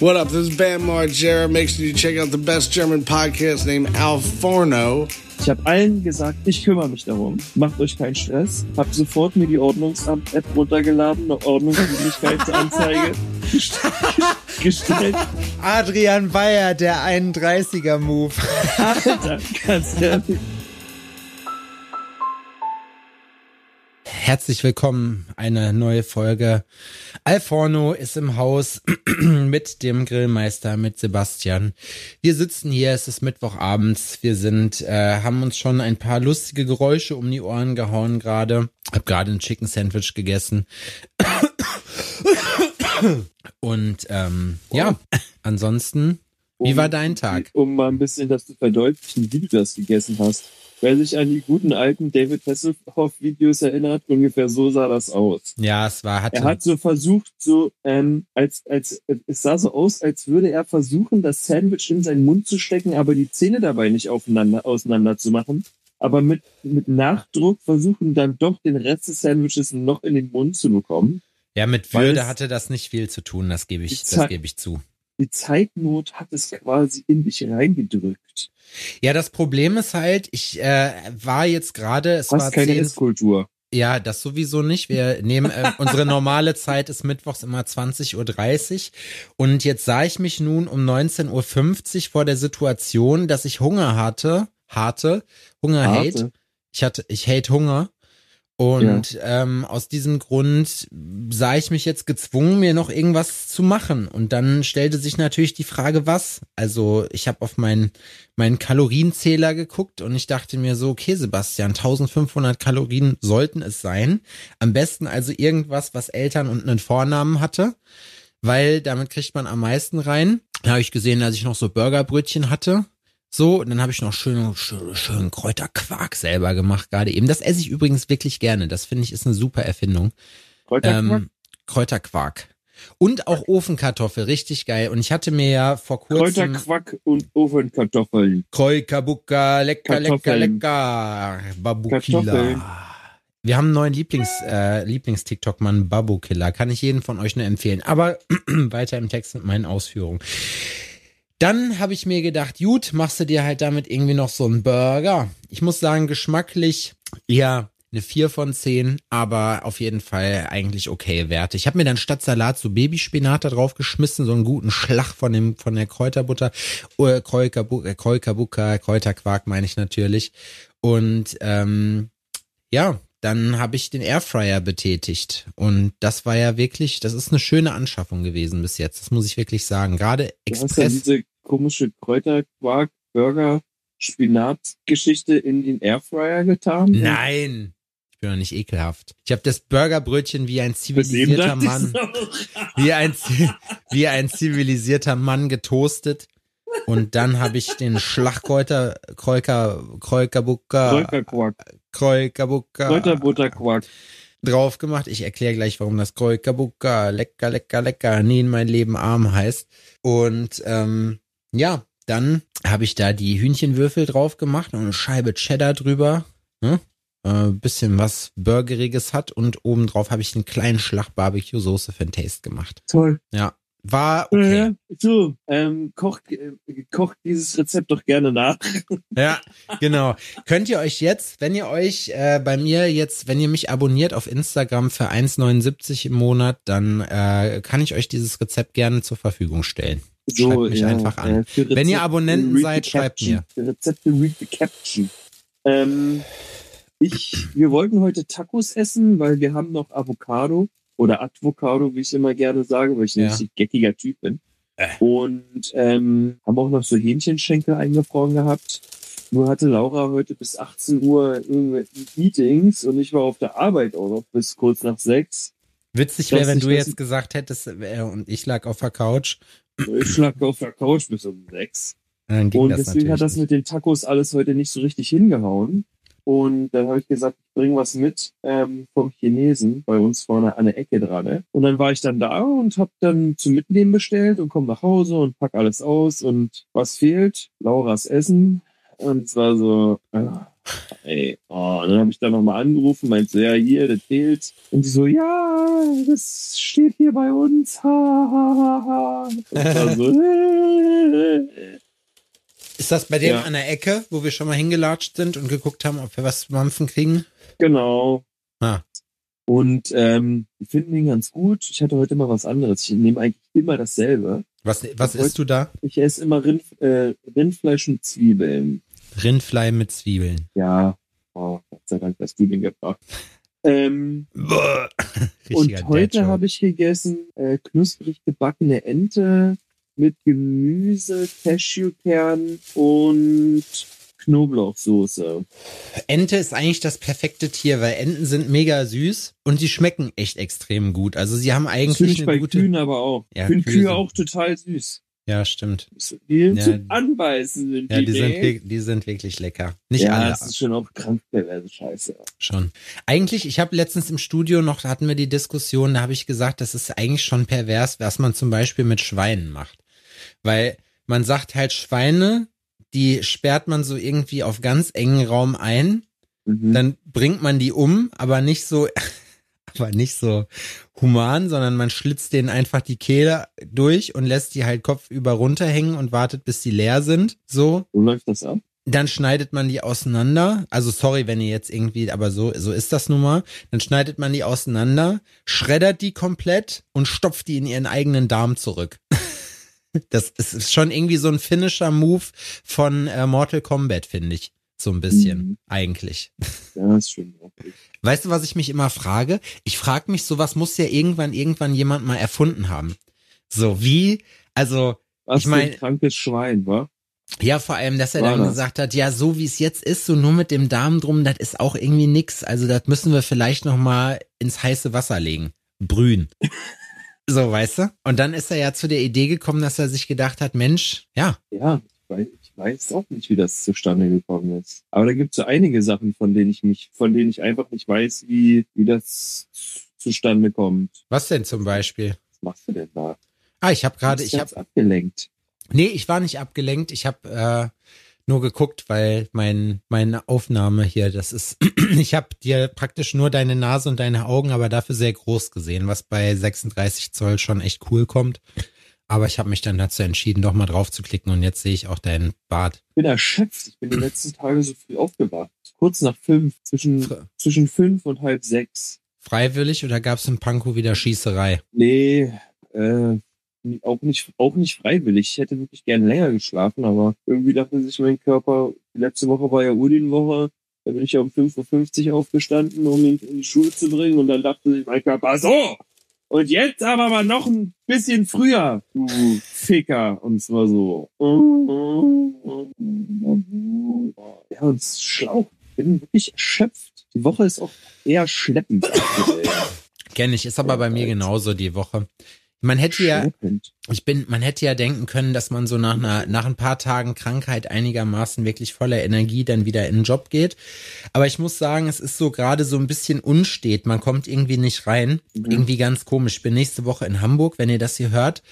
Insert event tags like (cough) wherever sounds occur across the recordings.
What up? This is Bam Margera. Make sure you check out the best German podcast named Al Forno. Ich habe allen gesagt, ich kümmere mich darum. Macht euch keinen Stress. Hab sofort mir die Ordnungsamt-App runtergeladen, eine Ordnungswidrigkeitsanzeige (laughs) gestellt. Adrian Bayer, der 31er-Move. Alter, ganz ehrlich. Herzlich willkommen, eine neue Folge. Alforno ist im Haus (clears throat) mit dem Grillmeister, mit Sebastian. Wir sitzen hier, es ist Mittwochabends. Wir sind, äh, haben uns schon ein paar lustige Geräusche um die Ohren gehauen gerade. Hab gerade ein Chicken Sandwich gegessen. (coughs) Und ähm, ja, ansonsten, wie Um- war dein Tag? Um mal ein bisschen das zu verdeutlichen, wie du das gegessen hast. Wer sich an die guten alten David Hasselhoff-Videos erinnert, ungefähr so sah das aus. Ja, es war, hatte, Er hat so versucht, so, ähm, als, als, es sah so aus, als würde er versuchen, das Sandwich in seinen Mund zu stecken, aber die Zähne dabei nicht aufeinander, auseinander zu machen. Aber mit, mit Nachdruck versuchen dann doch den Rest des Sandwiches noch in den Mund zu bekommen. ja, mit Würde hatte das nicht viel zu tun, das gebe ich, das gebe ich zu. Die Zeitnot hat es quasi in dich reingedrückt. Ja, das Problem ist halt, ich äh, war jetzt gerade, es Fast war keine Esskultur. ja, das sowieso nicht. Wir nehmen, äh, (laughs) unsere normale Zeit ist mittwochs immer 20.30 Uhr und jetzt sah ich mich nun um 19.50 Uhr vor der Situation, dass ich Hunger hatte, hatte, Hunger hate, Harte. ich hatte, ich hate Hunger. Und ähm, aus diesem Grund sah ich mich jetzt gezwungen, mir noch irgendwas zu machen. Und dann stellte sich natürlich die Frage, was? Also ich habe auf meinen meinen Kalorienzähler geguckt und ich dachte mir so, okay, Sebastian, 1500 Kalorien sollten es sein. Am besten also irgendwas, was Eltern und einen Vornamen hatte, weil damit kriegt man am meisten rein. Da habe ich gesehen, dass ich noch so Burgerbrötchen hatte. So, und dann habe ich noch schön, schön, schön Kräuterquark selber gemacht gerade eben. Das esse ich übrigens wirklich gerne. Das finde ich ist eine super Erfindung. Kräuterquark? Ähm, Kräuterquark. Und auch Ofenkartoffel, richtig geil. Und ich hatte mir ja vor kurzem Kräuterquack und Ofenkartoffeln. Kroikabuka, lecker, lecker, lecker. Babukila. Wir haben einen neuen Lieblings, äh, Lieblings-TikTok-Mann, Babukiller. Kann ich jeden von euch nur empfehlen. Aber (clears throat) weiter im Text mit meinen Ausführungen. Dann habe ich mir gedacht, gut, machst du dir halt damit irgendwie noch so einen Burger. Ich muss sagen, geschmacklich eher eine 4 von 10, aber auf jeden Fall eigentlich okay Werte. Ich habe mir dann statt Salat so Babyspinat da drauf geschmissen, so einen guten Schlag von dem von der Kräuterbutter, äh, Kräuterbu- äh, Kräuterbuka, Kräuterquark meine ich natürlich. Und ähm, ja, dann habe ich den Airfryer betätigt und das war ja wirklich, das ist eine schöne Anschaffung gewesen bis jetzt. Das muss ich wirklich sagen. Gerade Du hast ja Express. diese komische Kräuterquark, Burger, Spinat-Geschichte in den Airfryer getan. Nein, ich bin doch nicht ekelhaft. Ich habe das Burgerbrötchen wie ein zivilisierter Mann, (laughs) wie ein, wie ein zivilisierter Mann getoastet. Und dann habe ich den Schlagkräuter, Kräuker, Kräukerbucker, Kräuterquark, Kräukerbucker Kräuterbutterquark. drauf gemacht. Ich erkläre gleich, warum das Kräukerbucker lecker, lecker, lecker, nie in mein Leben arm heißt. Und ähm, ja, dann habe ich da die Hühnchenwürfel drauf gemacht und eine Scheibe Cheddar drüber. Ne? Äh, bisschen was Burgeriges hat und obendrauf habe ich einen kleinen Schlag Barbecue-Soße für den Taste gemacht. Toll. Ja, war okay. Äh, so, ähm, kocht, äh, kocht dieses Rezept doch gerne nach. (laughs) Ja, genau. Könnt ihr euch jetzt, wenn ihr euch äh, bei mir jetzt, wenn ihr mich abonniert auf Instagram für 1,79 im Monat, dann äh, kann ich euch dieses Rezept gerne zur Verfügung stellen. So, Schreibt mich einfach an. für Wenn ihr Rezepte Abonnenten seid, schreibt mir. Für Rezepte read the caption. Ähm, ich, wir wollten heute Tacos essen, weil wir haben noch Avocado oder Advocado, wie ich immer gerne sage, weil ich ein Ja. richtig geckiger Typ bin. Äh. Und ähm, haben auch noch so Hähnchenschenkel eingefroren gehabt. Nur hatte Laura heute bis 18 Uhr irgendwelche Meetings und ich war auf der Arbeit auch noch bis kurz nach sechs. Witzig wäre, wenn du jetzt gesagt hättest, äh, und ich lag auf der Couch, Ich lag auf der Couch bis um sechs. Und deswegen hat das mit den Tacos alles heute nicht so richtig hingehauen. Und dann habe ich gesagt, ich bringe was mit ähm, vom Chinesen bei uns vorne an der Ecke dran. Ne? Und dann war ich dann da und habe dann zum Mitnehmen bestellt und komme nach Hause und pack alles aus. Und was fehlt? Lauras Essen. Und es war so, äh, Ey, oh, dann habe ich da nochmal angerufen, meinte so, ja, hier, das fehlt. Und die so, ja, das steht hier bei uns. Ha, ha, ha, ha. Und dann so, (laughs) Ist das bei dem Ja. an der Ecke, wo wir schon mal hingelatscht sind und geguckt haben, ob wir was zu mampfen kriegen? genau. Ah. Und ähm, ich finde ihn ganz gut. Ich hatte heute mal was anderes. Ich nehme eigentlich immer dasselbe. Was, was isst du da? Ich esse immer Rind, äh, Rindfleisch mit Zwiebeln. Rindfleisch mit Zwiebeln. Ja, oh, Gott sei Dank hast du den gebracht. Ähm, und heute habe ich gegessen äh, knusprig gebackene Ente mit Gemüse, Cashewkern und Knoblauchsoße. Ente ist eigentlich das perfekte Tier, weil Enten sind mega süß und die schmecken echt extrem gut. Also sie haben eigentlich ich eine bei gute. Kühen aber auch. Ja, Kühe auch total süß. Ja, stimmt. Die Ja. zum Anbeißen sind Ja, die sind, wirk- die sind wirklich lecker. Nicht ja, alle. das ist schon auch krank perverse Scheiße. Schon. Eigentlich, ich habe letztens im Studio noch, da hatten wir die Diskussion, da habe ich gesagt, das ist eigentlich schon pervers, was man zum Beispiel mit Schweinen macht. Weil man sagt halt, Schweine, die sperrt man so irgendwie auf ganz engen Raum ein, Mhm. dann bringt man die um, aber nicht so, aber nicht so human, sondern man schlitzt denen einfach die Kehle durch und lässt die halt kopfüber runterhängen und wartet, bis die leer sind. So, Wo läuft das ab? dann schneidet man die auseinander. Also sorry, wenn ihr jetzt irgendwie, aber so, so ist das nun mal. Dann schneidet man die auseinander, schreddert die komplett und stopft die in ihren eigenen Darm zurück. (laughs) Das ist schon irgendwie so ein Finisher-Move von äh, Mortal Kombat, finde ich. So ein bisschen, Mhm. eigentlich. (laughs) Ja, ist schon okay. Weißt du, was ich mich immer frage? Ich frage mich, sowas muss ja irgendwann, irgendwann jemand mal erfunden haben. So, wie, also, Was Ich mein- für ein krankes Schwein, wa? Ja, vor allem, dass er War dann das? gesagt hat, ja, so wie es jetzt ist, so nur mit dem Darm drum, das ist auch irgendwie nix. Also das müssen wir vielleicht noch mal ins heiße Wasser legen, brühen. (laughs) so, weißt du? Und dann ist er ja zu der Idee gekommen, dass er sich gedacht hat, Mensch, ja, Ja, ich weiß, ich weiß auch nicht, wie das zustande gekommen ist. Aber da gibt es so einige Sachen, von denen ich mich, von denen ich einfach nicht weiß, wie, wie das zustande kommt. was denn zum Beispiel? Was machst du denn da? Ah, ich habe gerade, ich habe, abgelenkt. nee, ich war nicht abgelenkt. Ich habe äh, nur geguckt, weil mein meine Aufnahme hier, das ist, (clears throat) ich habe dir praktisch nur deine Nase und deine Augen, aber dafür sehr groß gesehen, was bei 36 Zoll schon echt cool kommt. Aber ich habe mich dann dazu entschieden, doch mal drauf zu klicken und jetzt sehe ich auch deinen Bart. Ich bin erschöpft. Ich bin die (laughs) letzten Tage so früh aufgewacht. Kurz nach fünf, zwischen, zwischen fünf und halb sechs. Freiwillig oder gab es in Pankow wieder Schießerei? Nee, äh, auch nicht, auch nicht freiwillig. Ich hätte wirklich gern länger geschlafen, aber irgendwie dachte sich mein Körper, die letzte Woche war ja Udin-Woche, da bin ich ja um 5.50 Uhr aufgestanden, um ihn in die Schule zu bringen und dann dachte sich mein Körper, so, und jetzt aber mal noch ein bisschen früher, du Ficker, und zwar so. Ja, und. Ich bin wirklich erschöpft. Die Woche ist auch eher schleppend. aktuell. Kenn ich, ist aber bei mir genauso die Woche. Man hätte ja, ich bin, man hätte ja denken können, dass man so nach einer, nach ein paar Tagen Krankheit einigermaßen wirklich voller Energie dann wieder in den Job geht. Aber ich muss sagen, es ist so gerade so ein bisschen unstet. Man kommt irgendwie nicht rein. Mhm. Irgendwie ganz komisch. Ich bin nächste Woche in Hamburg, wenn ihr das hier hört.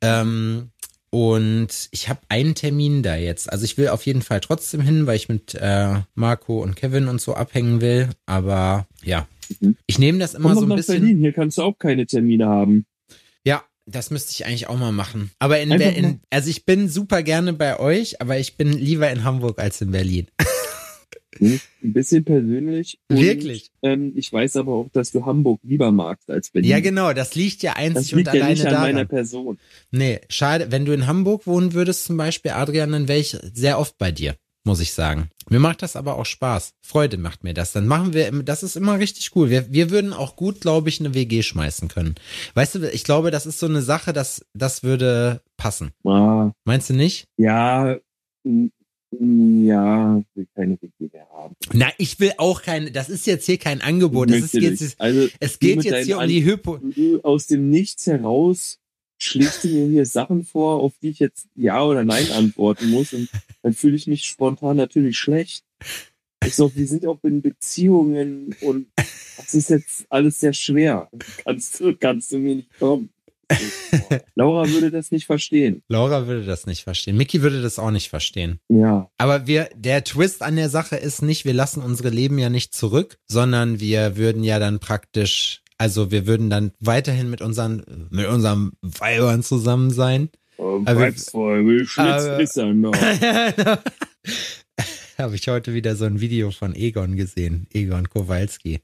Ähm, und ich habe einen Termin da jetzt. Also ich will auf jeden Fall trotzdem hin, weil ich mit äh, Marco und Kevin und so abhängen will. Aber ja, Mhm. ich nehme das immer Komm so ein nach bisschen. Berlin, hier kannst du auch keine Termine haben. Das müsste ich eigentlich auch mal machen. Aber in, in also ich bin super gerne bei euch, aber ich bin lieber in Hamburg als in Berlin. (laughs) Ein bisschen persönlich. Und, Wirklich? Ähm, ich weiß aber auch, dass du Hamburg lieber magst als Berlin. Ja, genau, das liegt ja Das einzig liegt und ja alleine nicht an daran. meiner Person. Nee, schade. Wenn du in Hamburg wohnen würdest zum Beispiel, Adrian, dann wäre ich sehr oft bei dir, muss ich sagen. Mir macht das aber auch Spaß. Freude macht mir das. Dann machen wir, das ist immer richtig cool. Wir, wir würden auch gut, glaube ich, eine WG schmeißen können. Weißt du, ich glaube, das ist so eine Sache, das, das würde passen. Ah, Meinst du nicht? ja, ja, will keine WG mehr haben. Na, ich will auch kein, das ist jetzt hier kein Angebot. Das ist jetzt, also, es geht jetzt hier um die Hypo. aus dem Nichts heraus schlägst du mir hier Sachen vor, auf die ich jetzt Ja oder Nein antworten muss. Und dann fühle ich mich spontan natürlich schlecht. Ich so, wir sind auch in Beziehungen und das ist jetzt alles sehr schwer. Kannst du, kannst du mir nicht kommen. Laura würde das nicht verstehen. Laura würde das nicht verstehen. Mickey würde das auch nicht verstehen. Ja. Aber wir, der Twist an der Sache ist nicht, wir lassen unsere Leben ja nicht zurück, sondern wir würden ja dann praktisch, also wir würden dann weiterhin mit unseren, mit unseren Weibern zusammen sein. Oh, Aber- Weibsvogel, Schlitz Aber- ist er noch. (laughs) Habe ich heute wieder so ein Video von Egon gesehen. Egon Kowalski.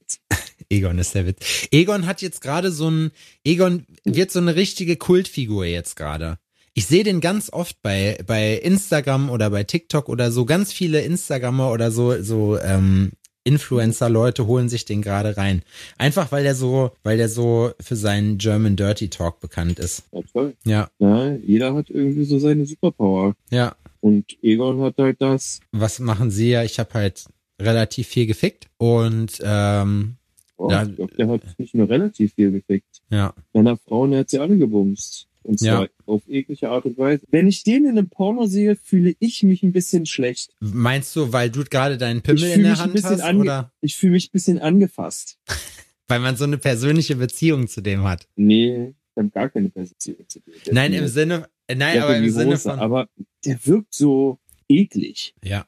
Egon ist der Witz. Egon hat jetzt gerade so ein, Egon wird so eine richtige Kultfigur jetzt gerade. Ich sehe den ganz oft bei, bei Instagram oder bei TikTok oder so. Ganz viele Instagrammer oder so, so, ähm, Influencer-Leute holen sich den gerade rein. Einfach weil der so, weil der so für seinen German Dirty Talk bekannt ist. Ja, toll. Ja, Ja, jeder hat irgendwie so seine Superpower. ja. Und Egon hat halt das. Was machen sie ja? Ich habe halt relativ viel gefickt und ähm, Oh, Ja. ich glaube, der hat nicht nur relativ viel gefickt. ja, Männer, Frauen, er hat sie alle gebumst. Und zwar Ja. auf eklige Art und Weise. Wenn ich den in einem Porno sehe, fühle ich mich ein bisschen schlecht. Meinst du, weil du gerade deinen Pimmel in der Hand hast oder Ich fühle mich ein bisschen angefasst. (laughs) weil man so eine persönliche Beziehung zu dem hat? Nee, ich habe gar keine Position zu dir. Der Nein, im Sinne, äh, nein, aber im Sinne von, Aber der wirkt so eklig. ja,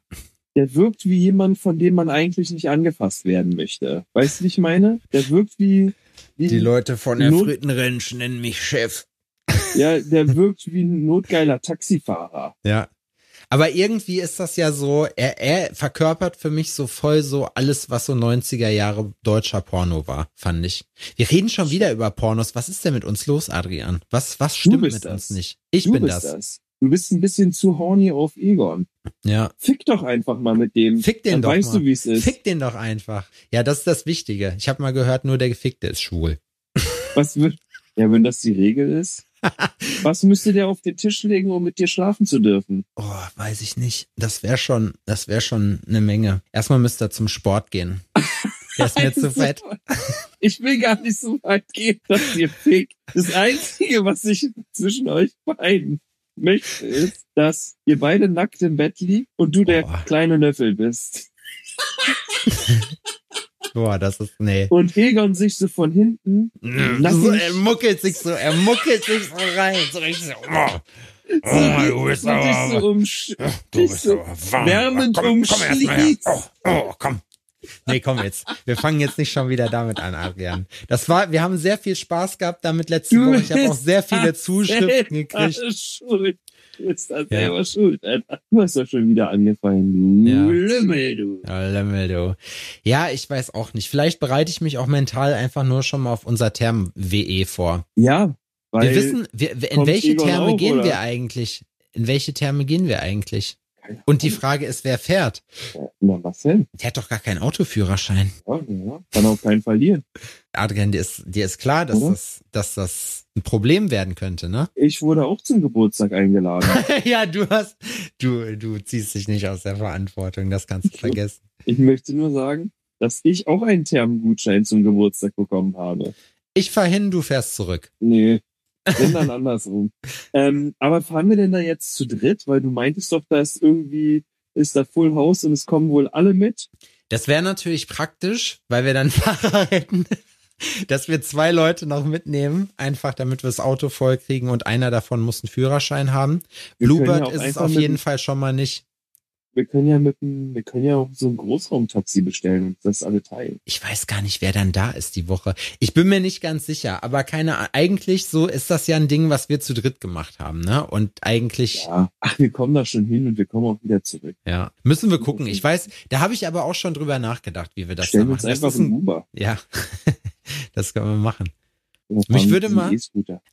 Der wirkt wie jemand, von dem man eigentlich nicht angefasst werden möchte. Weißt du, wie ich meine? Der wirkt wie, die Leute von der Not- Frittenrensch nennen mich Chef. Ja, der wirkt wie ein notgeiler Taxifahrer. Ja. Aber irgendwie ist das ja so, er, er verkörpert für mich so voll so alles, was so 90er Jahre deutscher Porno war, fand ich. Wir reden schon wieder über Pornos. Was ist denn mit uns los, Adrian? Was, was stimmt mit das. uns nicht? Ich du bin bist das. das. Du bist ein bisschen zu horny auf Egon. Ja. Fick doch einfach mal mit dem. Fick den Dann doch weißt mal. du, wie es ist. Fick den doch einfach. Ja, das ist das Wichtige. Ich habe mal gehört, nur der Gefickte ist schwul. Was wird, ja, wenn das die Regel ist. Was müsste der auf den Tisch legen, um mit dir schlafen zu dürfen? Oh, weiß ich nicht. Das wäre schon, das wäre schon eine Menge. Erstmal müsste er zum Sport gehen. Der ist mir (laughs) zu fett. (laughs) Ich will gar nicht so weit gehen, dass ihr fickt. Das Einzige, was ich zwischen euch beiden möchte, ist, dass ihr beide nackt im Bett liegt und du der Boah. kleine Nöffel bist. (laughs) Boah, das ist, nee. Und Egon sich so von hinten nackig- So, er muckelt sich so, er muckelt sich so rein. So richtig so, oh, oh, du bist so dich aber, so umsch du bist so aber warm. wärmend komm, umschließt. Oh, oh, komm. Nee, komm jetzt. Wir fangen jetzt nicht schon wieder damit an, Adrian. Das war, wir haben sehr viel Spaß gehabt damit letzte Woche. Ich habe auch sehr viele (laughs) Zuschriften gekriegt. Du bist da Ja. selber schuld, Alter. Du hast doch schon wieder angefangen, du Ja. Lümmel, du. Ja, Lemmel, du. Ja, ich weiß auch nicht. Vielleicht bereite ich mich auch mental einfach nur schon mal auf unser Therm-WE vor. Ja, weil wir wissen, wir, in welche Egon Therme auch, gehen oder? wir eigentlich? In welche Therme gehen wir eigentlich? Und die Frage ist, wer fährt? Na, was denn? Der hat doch gar keinen Autoführerschein. Ja, ja. Kann auch keinen verlieren. Adrian, dir ist, dir ist klar, dass Oder? das, dass das ein Problem werden könnte, ne? Ich wurde auch zum Geburtstag eingeladen. (laughs) ja, du hast, du, du ziehst dich nicht aus der Verantwortung, das kannst du vergessen. Ich möchte nur sagen, dass ich auch einen Thermengutschein zum Geburtstag bekommen habe. Ich fahr hin, du fährst zurück. Nee, (laughs) wenn dann andersrum. Ähm, aber fahren wir denn da jetzt zu dritt? Weil du meintest doch, da ist irgendwie, ist da Full House und es kommen wohl alle mit. Das wäre natürlich praktisch, weil wir dann (laughs) Fahrer hätten, dass wir zwei Leute noch mitnehmen, einfach damit wir das Auto voll kriegen und einer davon muss einen Führerschein haben. Wir Bluebird ja ist es auf mit- jeden Fall schon mal nicht. Wir können ja mit dem, wir können ja auch so ein Großraumtaxi bestellen und das alle teilen. Ich weiß gar nicht, wer dann da ist die Woche. Ich bin mir nicht ganz sicher, aber keine Ahnung. Eigentlich so ist das ja ein Ding, was wir zu dritt gemacht haben, ne? Und eigentlich Ja. Ach, wir kommen da schon hin und wir kommen auch wieder zurück. Ja, müssen wir gucken. Ich weiß, da habe ich aber auch schon drüber nachgedacht, wie wir das da Stellen machen. uns Das einfach ist ein, ein Uber. ja, (laughs) (laughs) das können wir machen. Mich würde mal-.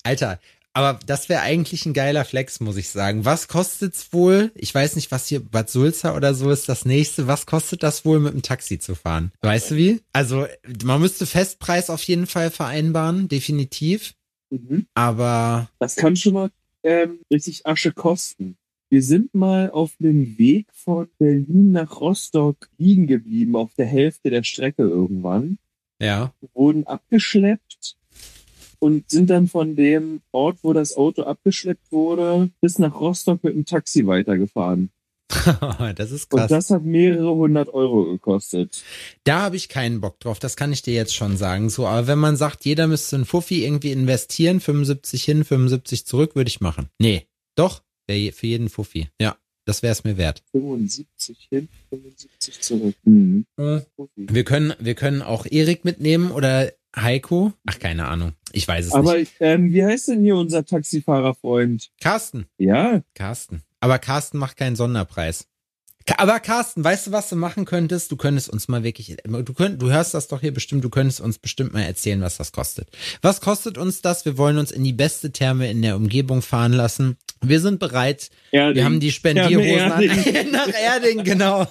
Alter, aber das wäre eigentlich ein geiler Flex, muss ich sagen. Was kostet's wohl? Ich weiß nicht, was hier Bad Sulza oder so ist das nächste. Was kostet das wohl, mit dem Taxi zu fahren? Weißt du wie? Also, man müsste Festpreis auf jeden Fall vereinbaren, definitiv. Mhm. Aber Das kann schon mal ähm, richtig Asche kosten. Wir sind mal auf dem Weg von Berlin nach Rostock liegen geblieben, auf der Hälfte der Strecke irgendwann, ja, wurden abgeschleppt und sind dann von dem Ort, wo das Auto abgeschleppt wurde, bis nach Rostock mit dem Taxi weitergefahren. (laughs) das ist krass. Und das hat mehrere hundert Euro gekostet. Da habe ich keinen Bock drauf, das kann ich dir jetzt schon sagen. So, aber wenn man sagt, jeder müsste ein Fuffi irgendwie investieren, 75 hin, 75 zurück, würde ich machen. Nee, doch, für jeden Fuffi. Ja, das wäre es mir wert. 75 hin, 75 zurück. Mhm. Wir können, wir können auch Erik mitnehmen oder Heiko. Ach, keine Ahnung. Ich weiß es Aber nicht. ähm, wie heißt denn hier unser Taxifahrerfreund? Carsten. Ja, Carsten. Aber Carsten macht keinen Sonderpreis. Aber Carsten, weißt du, was du machen könntest? Du könntest uns mal wirklich, du könnt, du hörst das doch hier bestimmt, du könntest uns bestimmt mal erzählen, was das kostet. Was kostet uns das? Wir wollen uns in die beste Therme in der Umgebung fahren lassen. Wir sind bereit. Erding. Wir haben die Spendierhosen an. (laughs) nach Erding, genau.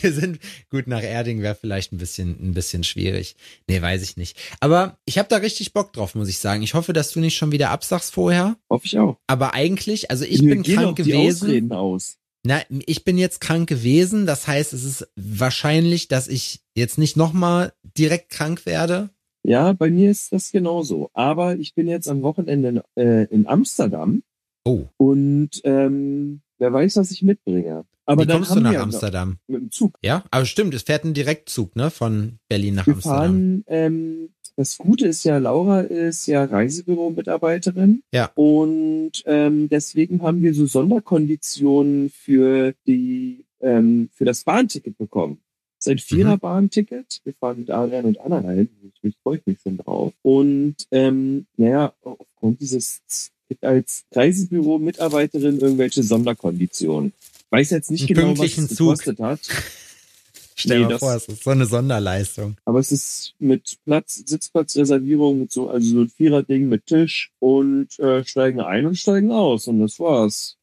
Wir sind, gut, nach Erding wäre vielleicht ein bisschen, ein bisschen schwierig. Nee, weiß ich nicht. Aber ich habe da richtig Bock drauf, muss ich sagen. Ich hoffe, dass du nicht schon wieder absagst vorher. Hoffe ich auch. Aber eigentlich, also ich Wir bin krank gewesen. Ausreden aus. Na, ich bin jetzt krank gewesen. Das heißt, es ist wahrscheinlich, dass ich jetzt nicht nochmal direkt krank werde. Ja, bei mir ist das genauso. Aber ich bin jetzt am Wochenende in, äh, in Amsterdam Oh, und ähm, wer weiß, was ich mitbringe. Aber wie kommst du nach Amsterdam? Mit dem Zug. Ja, aber stimmt, es fährt ein Direktzug, ne, von Berlin nach Wir Amsterdam. fahren, ähm, das Gute ist ja, Laura ist ja Reisebüro-Mitarbeiterin. Ja. Und ähm, deswegen haben wir so Sonderkonditionen für die ähm, für das Bahnticket bekommen. Das ist ein Vierer-Bahnticket. Wir fahren mit Adrian und Anna rein. Ich freue ich mich schon drauf. Und ähm, naja, aufgrund dieses als Reisebüro-Mitarbeiterin irgendwelche Sonderkonditionen. Weiß jetzt nicht Einen genau, was es gekostet hat. Stell Nee, dir das- vor, es ist so eine Sonderleistung. Aber es ist mit Platz, Sitzplatzreservierung, mit so, also so ein Vierer-Ding mit Tisch und äh, steigen ein und steigen aus und das war's.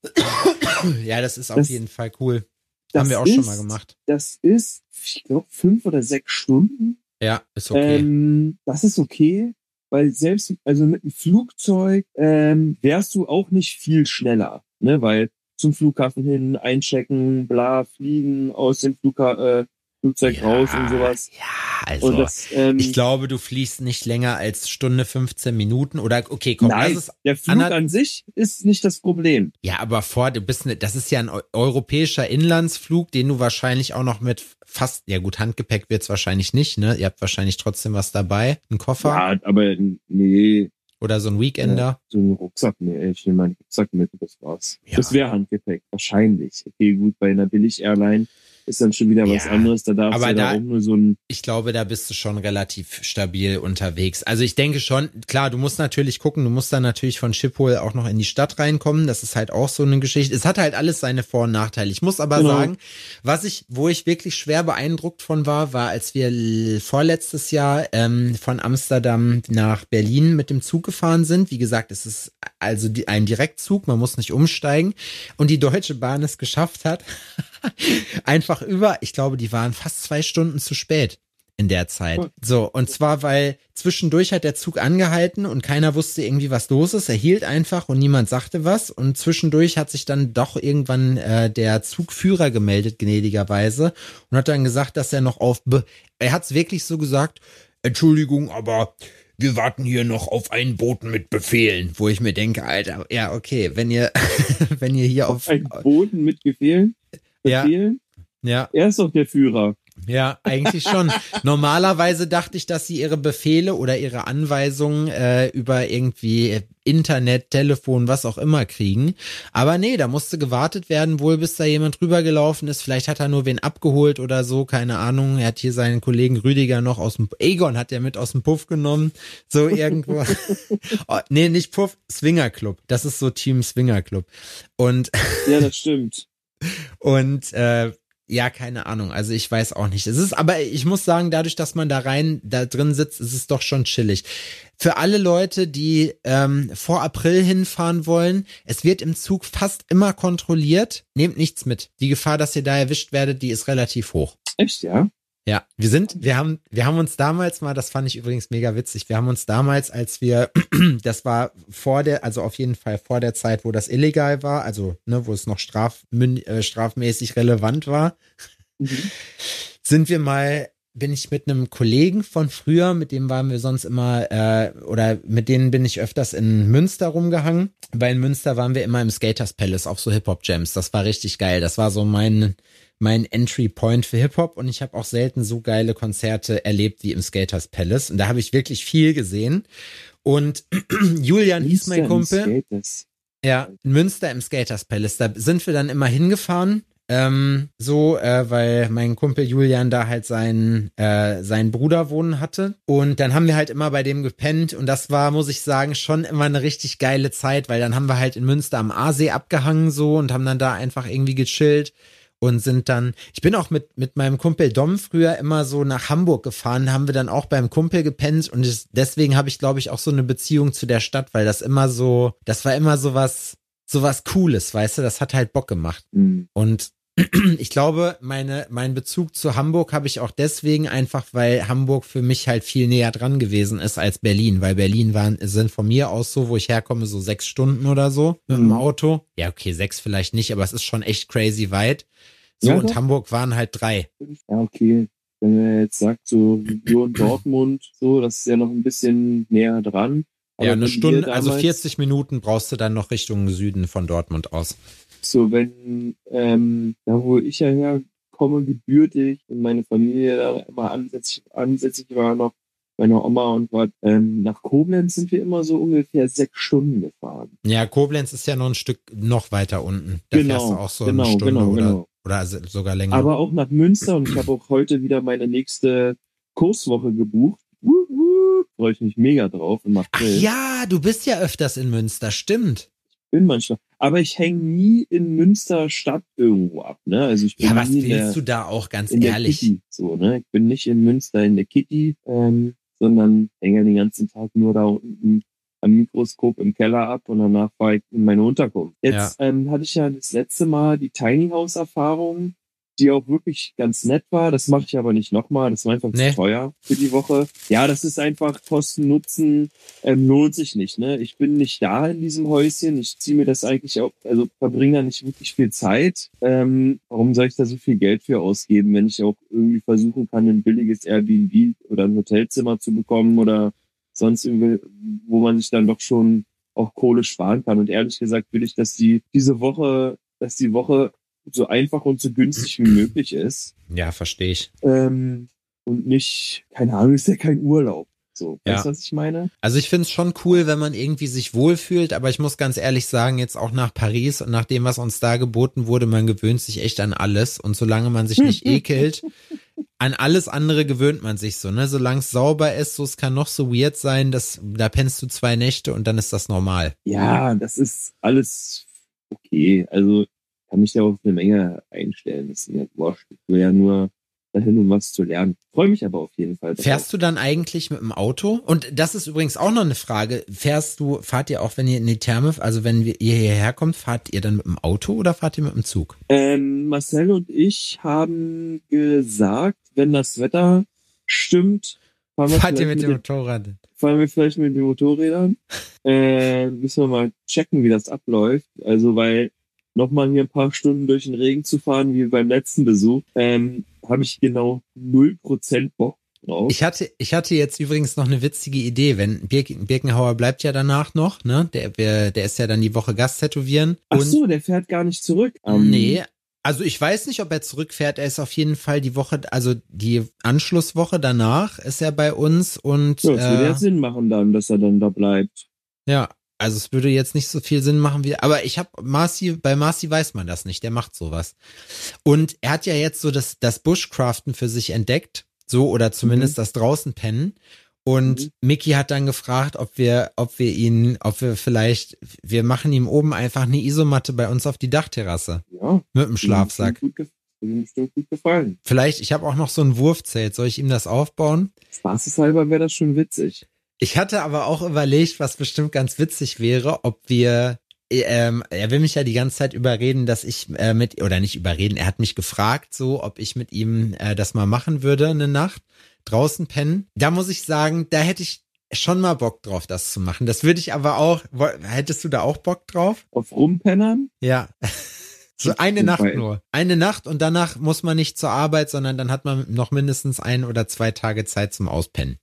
Ja, das ist auf Das- jeden Fall cool. Das Haben wir auch ist, schon mal gemacht. Das ist, ich glaube, fünf oder sechs Stunden. Ja, ist okay. Ähm, das ist okay, weil selbst, also mit einem Flugzeug ähm, wärst du auch nicht viel schneller, ne? Weil zum Flughafen hin, einchecken, bla, fliegen, aus dem Flugha äh, Flugzeug raus und sowas. Ja, also. Das, ähm, ich glaube, du fliegst nicht länger als Stunde 15 Minuten oder okay, komm, nein, lass es der Flug an sich ist nicht das Problem. Ja, aber vor, du bist ne, das ist ja ein eu- europäischer Inlandsflug, den du wahrscheinlich auch noch mit fast, ja gut, Handgepäck wird's wahrscheinlich nicht, ne? Ihr habt wahrscheinlich trotzdem was dabei, ein Koffer Ja, aber nee, oder so ein Weekender. so ein Rucksack, nee, ich nehme meinen Rucksack mit, das war's. Ja. Das wäre Handgepäck, wahrscheinlich. Okay, gut, bei einer Billig-Airline ist dann schon wieder was Ja, anderes, da darfst aber du da da- auch nur so ein, Ich glaube, da bist du schon relativ stabil unterwegs. Also ich denke schon, klar, du musst natürlich gucken, du musst dann natürlich von Schiphol auch noch in die Stadt reinkommen. Das ist halt auch so eine Geschichte. Es hat halt alles seine Vor- und Nachteile. Ich muss aber Genau. sagen, was ich, wo ich wirklich schwer beeindruckt von war, war, als wir vorletztes Jahr ähm, von Amsterdam nach Berlin mit dem Zug gefahren sind. Wie gesagt, es ist also die, ein Direktzug, man muss nicht umsteigen. Und die Deutsche Bahn es geschafft hat, (laughs) (laughs) einfach über, ich glaube, die waren fast zwei Stunden zu spät in der Zeit. So, und zwar, weil zwischendurch hat der Zug angehalten und keiner wusste irgendwie, was los ist. Er hielt einfach und niemand sagte was. Und zwischendurch hat sich dann doch irgendwann äh, der Zugführer gemeldet, gnädigerweise, und hat dann gesagt, dass er noch auf, Be er hat es wirklich so gesagt, Entschuldigung, aber wir warten hier noch auf einen Boten mit Befehlen, wo ich mir denke, Alter, ja, okay, wenn ihr, (laughs) wenn ihr hier auf, ein Boden mit Befehlen. Ja. Befehlen. ja, Er ist doch der Führer. Ja, eigentlich schon. (laughs) Normalerweise dachte ich, dass sie ihre Befehle oder ihre Anweisungen äh, über irgendwie Internet, Telefon, was auch immer kriegen. Aber nee, da musste gewartet werden, wohl bis da jemand rübergelaufen ist. Vielleicht hat er nur wen abgeholt oder so, keine Ahnung. Er hat hier seinen Kollegen Rüdiger noch aus dem, Egon hat er mit aus dem Puff genommen. So irgendwo. (laughs) (laughs) oh, nee, nicht Puff, Swinger Club. Das ist so Team Swinger Club. Und Ja, das stimmt. Und äh, ja, keine Ahnung. Also ich weiß auch nicht. Es ist, aber ich muss sagen, dadurch, dass man da rein, da drin sitzt, ist es doch schon chillig. Für alle Leute, die ähm, vor April hinfahren wollen, es wird im Zug fast immer kontrolliert. Nehmt nichts mit. Die Gefahr, dass ihr da erwischt werdet, die ist relativ hoch. Echt, ja? Ja, wir sind, wir haben, wir haben uns damals mal, das fand ich übrigens mega witzig, wir haben uns damals, als wir, (clears throat) das war vor der, also auf jeden Fall vor der Zeit, wo das illegal war, also ne, wo es noch straf, äh, strafmäßig relevant war, Mhm. sind wir mal bin ich mit einem Kollegen von früher, mit dem waren wir sonst immer, äh, oder mit denen bin ich öfters in Münster rumgehangen. Weil in Münster waren wir immer im Skaters Palace auf so Hip-Hop-Jams. Das war richtig geil. Das war so mein, mein Entry Point für Hip-Hop und ich habe auch selten so geile Konzerte erlebt wie im Skaters Palace. Und da habe ich wirklich viel gesehen. Und (clears throat) Julian hieß mein Kumpel. Ja, in Münster im Skaters Palace. Da sind wir dann immer hingefahren. Ähm, so, äh, weil mein Kumpel Julian da halt seinen, äh, seinen Bruder wohnen hatte. Und dann haben wir halt immer bei dem gepennt. Und das war, muss ich sagen, schon immer eine richtig geile Zeit, weil dann haben wir halt in Münster am Aasee abgehangen so und haben dann da einfach irgendwie gechillt und sind dann, ich bin auch mit, mit meinem Kumpel Dom früher immer so nach Hamburg gefahren, haben wir dann auch beim Kumpel gepennt und ich, deswegen habe ich, glaube ich, auch so eine Beziehung zu der Stadt, weil das immer so, das war immer so was, so was Cooles, weißt du, das hat halt Bock gemacht. Mhm. Und (clears throat) ich glaube, meine, mein Bezug zu Hamburg habe ich auch deswegen einfach, weil Hamburg für mich halt viel näher dran gewesen ist als Berlin, weil Berlin waren, sind von mir aus so, wo ich herkomme, so sechs Stunden oder so mit dem mhm. Auto. Ja, okay, sechs vielleicht nicht, aber es ist schon echt crazy weit. So, ja, und Hamburg waren halt drei. Ja, okay. Wenn er jetzt sagt, so Region (clears throat) Dortmund, so, das ist ja noch ein bisschen näher dran. Aber ja, eine Stunde, also 40 Minuten brauchst du dann noch Richtung Süden von Dortmund aus. So, wenn, ähm, da wo ich ja herkomme, gebürtig und meine Familie da immer ansässig, ansässig war noch, meine Oma und was, ähm, nach Koblenz sind wir immer so ungefähr sechs Stunden gefahren. Ja, Koblenz ist ja noch ein Stück noch weiter unten. Da genau, fährst du auch so genau, eine Stunde genau, oder, genau. oder sogar länger. Aber auch nach Münster und ich habe auch heute wieder meine nächste Kurswoche gebucht. Freue ich mich mega drauf und Ach ja, du bist ja öfters in Münster, stimmt. Ich bin manchmal. Aber ich hänge nie in Münster Stadt irgendwo ab, ne? Also ich bin ja, was willst der, du da auch ganz ehrlich? Kitty, so, ne? Ich bin nicht in Münster in der Kitty, ähm, sondern hänge den ganzen Tag nur da unten am Mikroskop im Keller ab und danach fahre ich in meine Unterkunft. Jetzt ja. ähm, hatte ich ja das letzte Mal die Tiny House Erfahrung die auch wirklich ganz nett war. Das mache ich aber nicht nochmal. Das war einfach nee. zu teuer für die Woche. Ja, das ist einfach Kosten, Nutzen, ähm, lohnt sich nicht. Ne? Ich bin nicht da in diesem Häuschen. Ich ziehe mir das eigentlich auch, also verbringe da nicht wirklich viel Zeit. Ähm, warum soll ich da so viel Geld für ausgeben, wenn ich auch irgendwie versuchen kann, ein billiges Airbnb oder ein Hotelzimmer zu bekommen oder sonst irgendwie, wo man sich dann doch schon auch Kohle sparen kann. Und ehrlich gesagt will ich, dass die diese Woche, dass die Woche so einfach und so günstig wie möglich ist. Ja, verstehe ich. Ähm, und nicht, keine Ahnung, ist ja kein Urlaub. So, ja. weißt du, was ich meine? Also ich finde es schon cool, wenn man irgendwie sich wohlfühlt, aber ich muss ganz ehrlich sagen, jetzt auch nach Paris und nach dem, was uns da geboten wurde, man gewöhnt sich echt an alles und solange man sich nicht (laughs) ekelt, an alles andere gewöhnt man sich so, ne? Solange es sauber ist, so es kann noch so weird sein, dass da pennst du zwei Nächte und dann ist das normal. Ja, das ist alles okay. Also kann mich da auf eine Menge einstellen. Das ist mir wurscht. Ich will ja nur dahin, um was zu lernen. Freue mich aber auf jeden Fall. Darauf. Fährst du dann eigentlich mit dem Auto? Und das ist übrigens auch noch eine Frage. Fährst du, fahrt ihr auch, wenn ihr in die Therme, also wenn ihr hierher kommt, fahrt ihr dann mit dem Auto oder fahrt ihr mit dem Zug? Ähm, Marcel und ich haben gesagt, wenn das Wetter stimmt, fahren wir fahrt ihr mit, mit dem Motorrad? Fahren wir vielleicht mit den Motorrädern. (laughs) äh, müssen wir mal checken, wie das abläuft. Also, weil nochmal hier ein paar Stunden durch den Regen zu fahren, wie beim letzten Besuch, ähm, habe ich genau null Prozent Bock drauf. Ich hatte, ich hatte jetzt übrigens noch eine witzige Idee, wenn Birk, Birkenhauer bleibt ja danach noch, ne? Der, der, ist ja dann die Woche Gast tätowieren. Ach so, der fährt gar nicht zurück. Um, nee, also ich weiß nicht, ob er zurückfährt. Er ist auf jeden Fall die Woche, also die Anschlusswoche danach ist er bei uns und. Ja, das äh, würde ja Sinn machen dann, dass er dann da bleibt. Ja, also es würde jetzt nicht so viel Sinn machen wie, aber ich habe Marcy, bei Marcy weiß man das nicht, der macht sowas. Und er hat ja jetzt so das, das Bushcraften für sich entdeckt, so oder zumindest mhm. das draußen pennen. Und mhm. Mickey hat dann gefragt, ob wir, ob wir ihn, ob wir vielleicht, wir machen ihm oben einfach eine Isomatte bei uns auf die Dachterrasse. Ja. Mit dem Schlafsack. Gut bestimmt gut gefallen. Vielleicht, ich habe auch noch so ein Wurfzelt. Soll ich ihm das aufbauen? Spaßeshalber wäre das schon witzig. Ich hatte aber auch überlegt, was bestimmt ganz witzig wäre, ob wir ähm, er will mich ja die ganze Zeit überreden, dass ich äh, mit, oder nicht überreden, er hat mich gefragt, so, ob ich mit ihm äh, das mal machen würde, eine Nacht, draußen pennen. Da muss ich sagen, da hätte ich schon mal Bock drauf, das zu machen. Das würde ich aber auch, hättest du da auch Bock drauf? Auf Rumpennern? Ja. (laughs) So eine Nacht nur. Eine Nacht und danach muss man nicht zur Arbeit, sondern dann hat man noch mindestens ein oder zwei Tage Zeit zum Auspennen.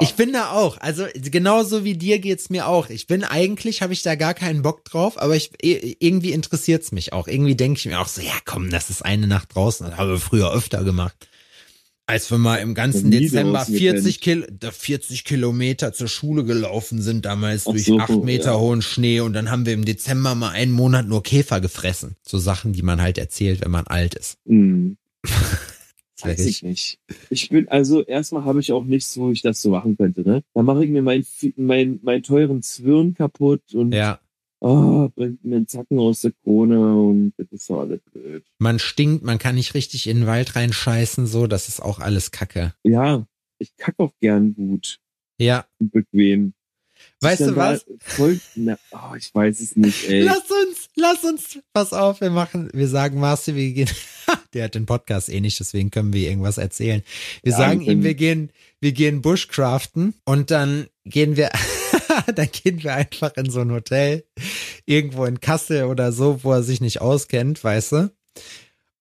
Ich bin da auch. Also genauso wie dir geht's mir auch. Ich bin eigentlich, habe ich da gar keinen Bock drauf, aber ich irgendwie interessiert's mich auch. Irgendwie denke ich mir auch so, ja komm, das ist eine Nacht draußen. Das haben wir früher öfter gemacht. Als wir mal im ganzen Dezember draußen 40, Kil 40 Kilometer zur Schule gelaufen sind, damals Ach durch so, acht Meter ja. hohen Schnee und dann haben wir im Dezember mal einen Monat nur Käfer gefressen. So Sachen, die man halt erzählt, wenn man alt ist. Hm, wär (laughs) weiß ich nicht. Ich bin, also erstmal habe ich auch nichts, wo ich das so machen könnte, ne? Da mache ich mir meinen mein, mein teuren Zwirn kaputt und Ja, oh, bringt mir einen Zacken aus der Krone und das ist so alles blöd. man stinkt, man kann nicht richtig in den Wald reinscheißen, so, das ist auch alles Kacke. Ja, ich kack auch gern gut Ja, und bequem. Weißt du was? Voll, na, oh, ich weiß es nicht, ey. Lass uns, lass uns, pass auf, wir machen, wir sagen Marci, wir gehen, (laughs) der hat den Podcast eh nicht, deswegen können wir irgendwas erzählen. Wir Ja, sagen ihm, wir gehen, wir gehen Bushcraften und dann gehen wir, (laughs) dann gehen wir einfach in so ein Hotel, irgendwo in Kassel oder so, wo er sich nicht auskennt, weißt du?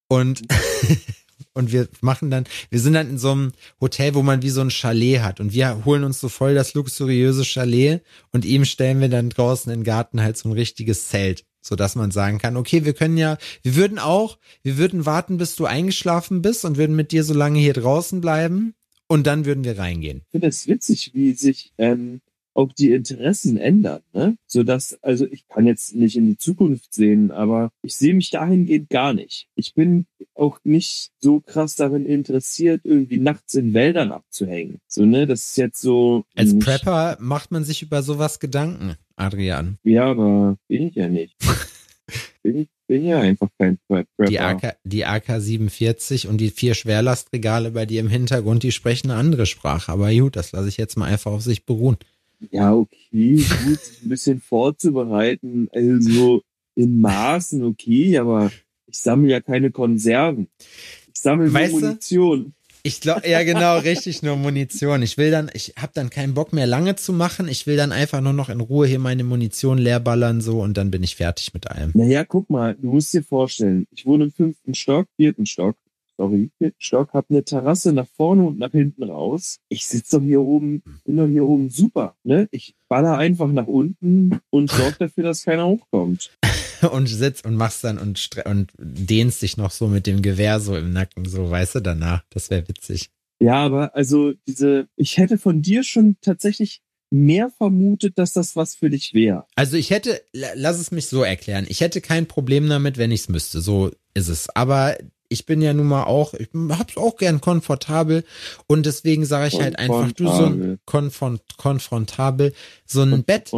Und, (laughs) und wir machen dann, wir sind dann in so einem Hotel, wo man wie so ein Chalet hat und wir holen uns so voll das luxuriöse Chalet und ihm stellen wir dann draußen im Garten halt so ein richtiges Zelt, so dass man sagen kann, okay, wir können ja, wir würden auch, wir würden warten, bis du eingeschlafen bist und würden mit dir so lange hier draußen bleiben und dann würden wir reingehen. Ich finde es witzig, wie sich ähm, auch die Interessen ändern, ne? So dass, also ich kann jetzt nicht in die Zukunft sehen, aber ich sehe mich dahingehend gar nicht. Ich bin auch nicht so krass darin interessiert, irgendwie nachts in Wäldern abzuhängen. So, ne? Das ist jetzt so. Als Prepper macht man sich über sowas Gedanken, Adrian. Ja, aber bin ich ja nicht. (laughs) bin ich bin ja einfach kein Pre- Prepper. Die AK, die AK-47 und die vier Schwerlastregale bei dir im Hintergrund, die sprechen eine andere Sprache. Aber gut, das lasse ich jetzt mal einfach auf sich beruhen. Ja, okay, gut, ein bisschen vorzubereiten, also in Maßen okay, aber ich sammle ja keine Konserven. Ich sammle nur Weißt du? Munition. Ich glaube, ja genau, richtig, nur Munition. Ich will dann, ich habe dann keinen Bock mehr lange zu machen. Ich will dann einfach nur noch in Ruhe hier meine Munition leerballern so und dann bin ich fertig mit allem. Naja, guck mal, du musst dir vorstellen, ich wohne im fünften Stock, vierten Stock, sorry, Stock, hab eine Terrasse nach vorne und nach hinten raus. Ich sitze doch hier oben, bin doch hier oben super, ne? Ich baller einfach nach unten und sorge dafür, dass keiner hochkommt. (laughs) Und sitzt und machst dann und, und dehnst dich noch so mit dem Gewehr so im Nacken, so weißt du danach. Das wäre witzig. Ja, aber also diese, ich hätte von dir schon tatsächlich mehr vermutet, dass das was für dich wäre. Also ich hätte, la- lass es mich so erklären, ich hätte kein Problem damit, wenn ich es müsste. So ist es. Aber ich bin ja nun mal auch, ich hab's auch gern komfortabel und deswegen sage ich halt einfach, du so ein konfront, konfrontabel, so ein Bett,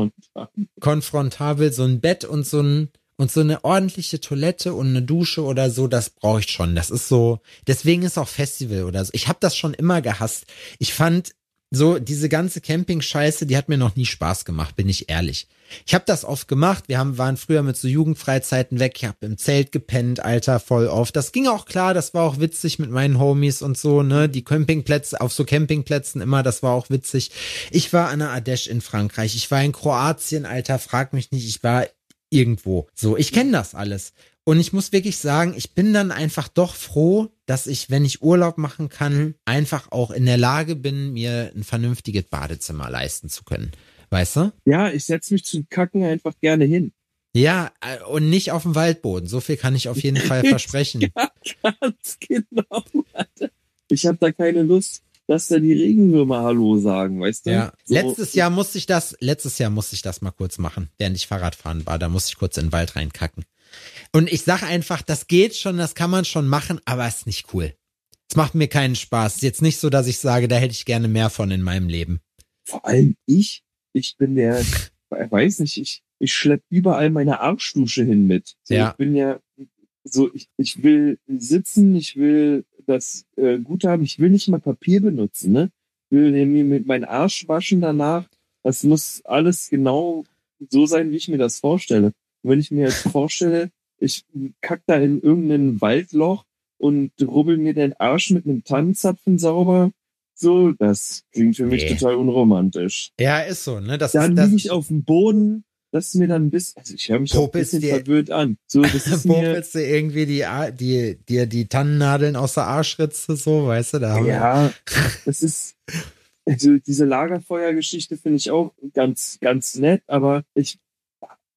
konfrontabel, so ein Bett und so ein und so eine ordentliche Toilette und eine Dusche oder so, das brauche ich schon. Das ist so, deswegen ist auch Festival oder so. Ich habe das schon immer gehasst. Ich fand so diese ganze Camping-Scheiße, die hat mir noch nie Spaß gemacht, bin ich ehrlich. Ich habe das oft gemacht. Wir haben, waren früher mit so Jugendfreizeiten weg. Ich habe im Zelt gepennt, Alter, voll auf. Das ging auch klar. Das war auch witzig mit meinen Homies und so, ne? Die Campingplätze, auf so Campingplätzen immer, das war auch witzig. Ich war an der Ardèche in Frankreich. Ich war in Kroatien, Alter, frag mich nicht. Ich war irgendwo. So, ich kenne das alles. Und ich muss wirklich sagen, ich bin dann einfach doch froh, dass ich, wenn ich Urlaub machen kann, einfach auch in der Lage bin, mir ein vernünftiges Badezimmer leisten zu können. Weißt du? ja, ich setze mich zum Kacken einfach gerne hin. Ja, äh, und nicht auf dem Waldboden. So viel kann ich auf jeden Fall (laughs) versprechen. Ja, ganz genau. Alter. (laughs) Ich habe da keine Lust, dass da die Regenwürmer Hallo sagen, weißt du? Ja. So, Letztes Jahr musste ich das, letztes Jahr musste ich das mal kurz machen, während ich Fahrradfahren war. Da musste ich kurz in den Wald reinkacken. Und ich sag einfach, das geht schon, das kann man schon machen, aber ist nicht cool. Es macht mir keinen Spaß. Ist jetzt nicht so, dass ich sage, da hätte ich gerne mehr von in meinem Leben. Vor allem ich, ich bin der, weiß nicht, ich, ich schlepp überall meine Arschdusche hin mit. So, Ja. Ich bin ja so, ich, ich will sitzen, ich will das äh, gut haben, ich will nicht mal Papier benutzen, ne? Ich will mir mit meinem Arsch waschen danach. Das muss alles genau so sein, wie ich mir das vorstelle. Und wenn ich mir jetzt vorstelle, ich kack da in irgendein Waldloch und rubbel mir den Arsch mit einem Tannenzapfen sauber, so, das klingt für mich Nee. total unromantisch. Ja, ist so, ne? Das Dann liege ich auf dem Boden, das ist mir dann ein bisschen, also ich höre mich auch ein bisschen dir- verwirrt an. So, das (laughs) ist mir, Popelst du irgendwie die, die, dir die Tannennadeln aus der Arschritze, so, weißt du, da ja, (laughs) das ist, also diese Lagerfeuergeschichte finde ich auch ganz, ganz nett, aber ich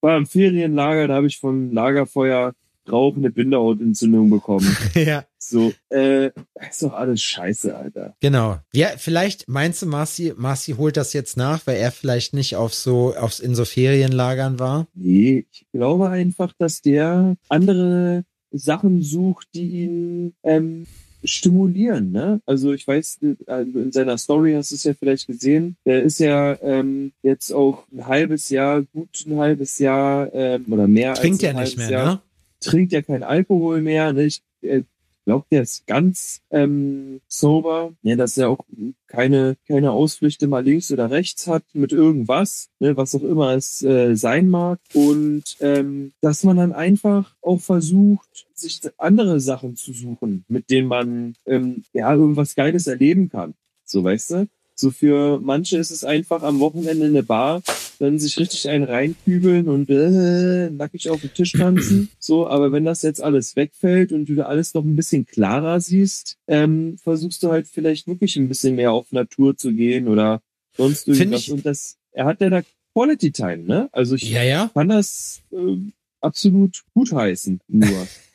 war im Ferienlager, da habe ich vom Lagerfeuer Rauch eine Bindehautentzündung bekommen. (laughs) ja. So, äh, ist doch alles scheiße, Alter. Genau. Ja, vielleicht meinst du, Marci, Marci holt das jetzt nach, weil er vielleicht nicht auf so, aufs, in so Ferienlagern war? Nee, ich glaube einfach, dass der andere Sachen sucht, die ihn ähm, stimulieren, ne? Also ich weiß, also in seiner Story hast du es ja vielleicht gesehen, der ist ja ähm, jetzt auch ein halbes Jahr, gut ein halbes Jahr ähm, oder mehr Trinkt als ein ja nicht halbes mehr, Jahr, ne? trinkt ja kein Alkohol mehr, ne? Ich äh, glaube, der ist ganz ähm, sober, ja, dass er auch keine keine Ausflüchte mal links oder rechts hat mit irgendwas, ne, was auch immer es äh, sein mag und ähm, dass man dann einfach auch versucht, sich andere Sachen zu suchen, mit denen man ähm, ja irgendwas Geiles erleben kann, so weißt du. So für manche ist es einfach am Wochenende eine Bar, dann sich richtig einen reinkübeln und äh, nackig auf den Tisch tanzen. (clears throat) So, aber wenn das jetzt alles wegfällt und du da alles noch ein bisschen klarer siehst, ähm, versuchst du halt vielleicht wirklich ein bisschen mehr auf Natur zu gehen oder sonst irgendwas. Und das, er hat ja da Quality Time, ne? Also ich Ja, ja. kann das ähm, absolut gutheißen, nur. (laughs)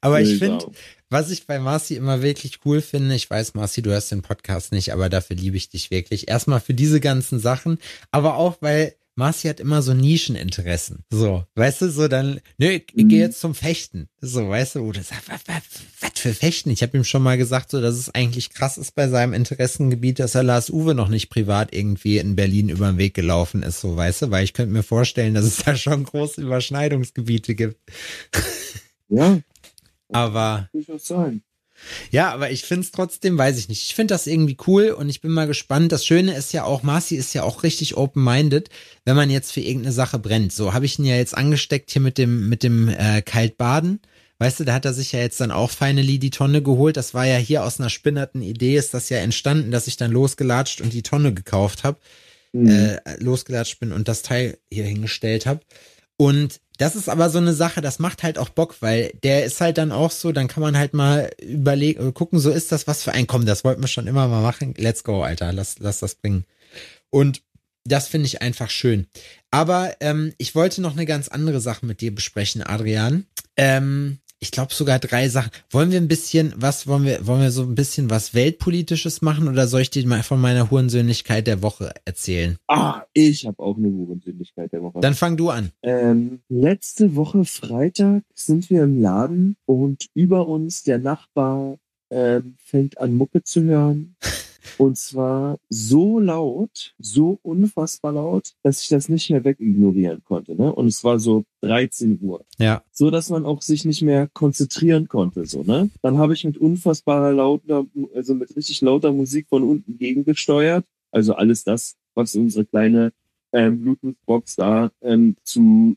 Aber ich finde, was ich bei Marci immer wirklich cool finde, ich weiß, Marci, du hörst den Podcast nicht, aber dafür liebe ich dich wirklich. Erstmal für diese ganzen Sachen, aber auch, weil Marci hat immer so Nischeninteressen. So, weißt du, so dann, nö, ich, ich Mhm. gehe jetzt zum Fechten. So, weißt du, oder sag, was, was, was für Fechten? Ich habe ihm schon mal gesagt, so, dass es eigentlich krass ist bei seinem Interessengebiet, dass er Lars Uwe noch nicht privat irgendwie in Berlin über den Weg gelaufen ist, so, weißt du, weil ich könnte mir vorstellen, dass es da schon große Überschneidungsgebiete gibt. Ja, Aber durchaus sein. ja, aber ich find's trotzdem, weiß ich nicht. Ich find das irgendwie cool und ich bin mal gespannt. Das Schöne ist ja auch, Marci ist ja auch richtig open-minded, wenn man jetzt für irgendeine Sache brennt. So habe ich ihn ja jetzt angesteckt hier mit dem, mit dem äh, Kaltbaden. Weißt du, da hat er sich ja jetzt dann auch finally die Tonne geholt. Das war ja hier aus einer spinnerten Idee, ist das ja entstanden, dass ich dann losgelatscht und die Tonne gekauft habe Mhm. äh, losgelatscht bin und das Teil hier hingestellt habe. Und das ist aber so eine Sache, das macht halt auch Bock, weil der ist halt dann auch so, dann kann man halt mal überlegen, gucken, so ist das was für ein, komm, das wollten wir schon immer mal machen. Let's go, Alter, lass, lass das bringen. Und das finde ich einfach schön. Aber ähm, ich wollte noch eine ganz andere Sache mit dir besprechen, Adrian. Ähm, ich glaube sogar drei Sachen. Wollen wir ein bisschen, was wollen wir, wollen wir so ein bisschen was Weltpolitisches machen oder soll ich dir mal von meiner Hurensöhnlichkeit der Woche erzählen? Ah, ich habe auch eine Hurensündigkeit der Woche. Dann fang du an. Ähm, letzte Woche Freitag sind wir im Laden und über uns der Nachbar ähm, fängt an Mucke zu hören. (laughs) Und zwar so laut, so unfassbar laut, dass ich das nicht mehr wegignorieren konnte. Ne? Und es war so 13 Uhr. Ja. So dass man auch sich nicht mehr konzentrieren konnte. So, ne? Dann habe ich mit unfassbarer lauter, also mit richtig lauter Musik von unten gegengesteuert. Also alles das, was unsere kleine ähm, Bluetooth-Box da ähm, zu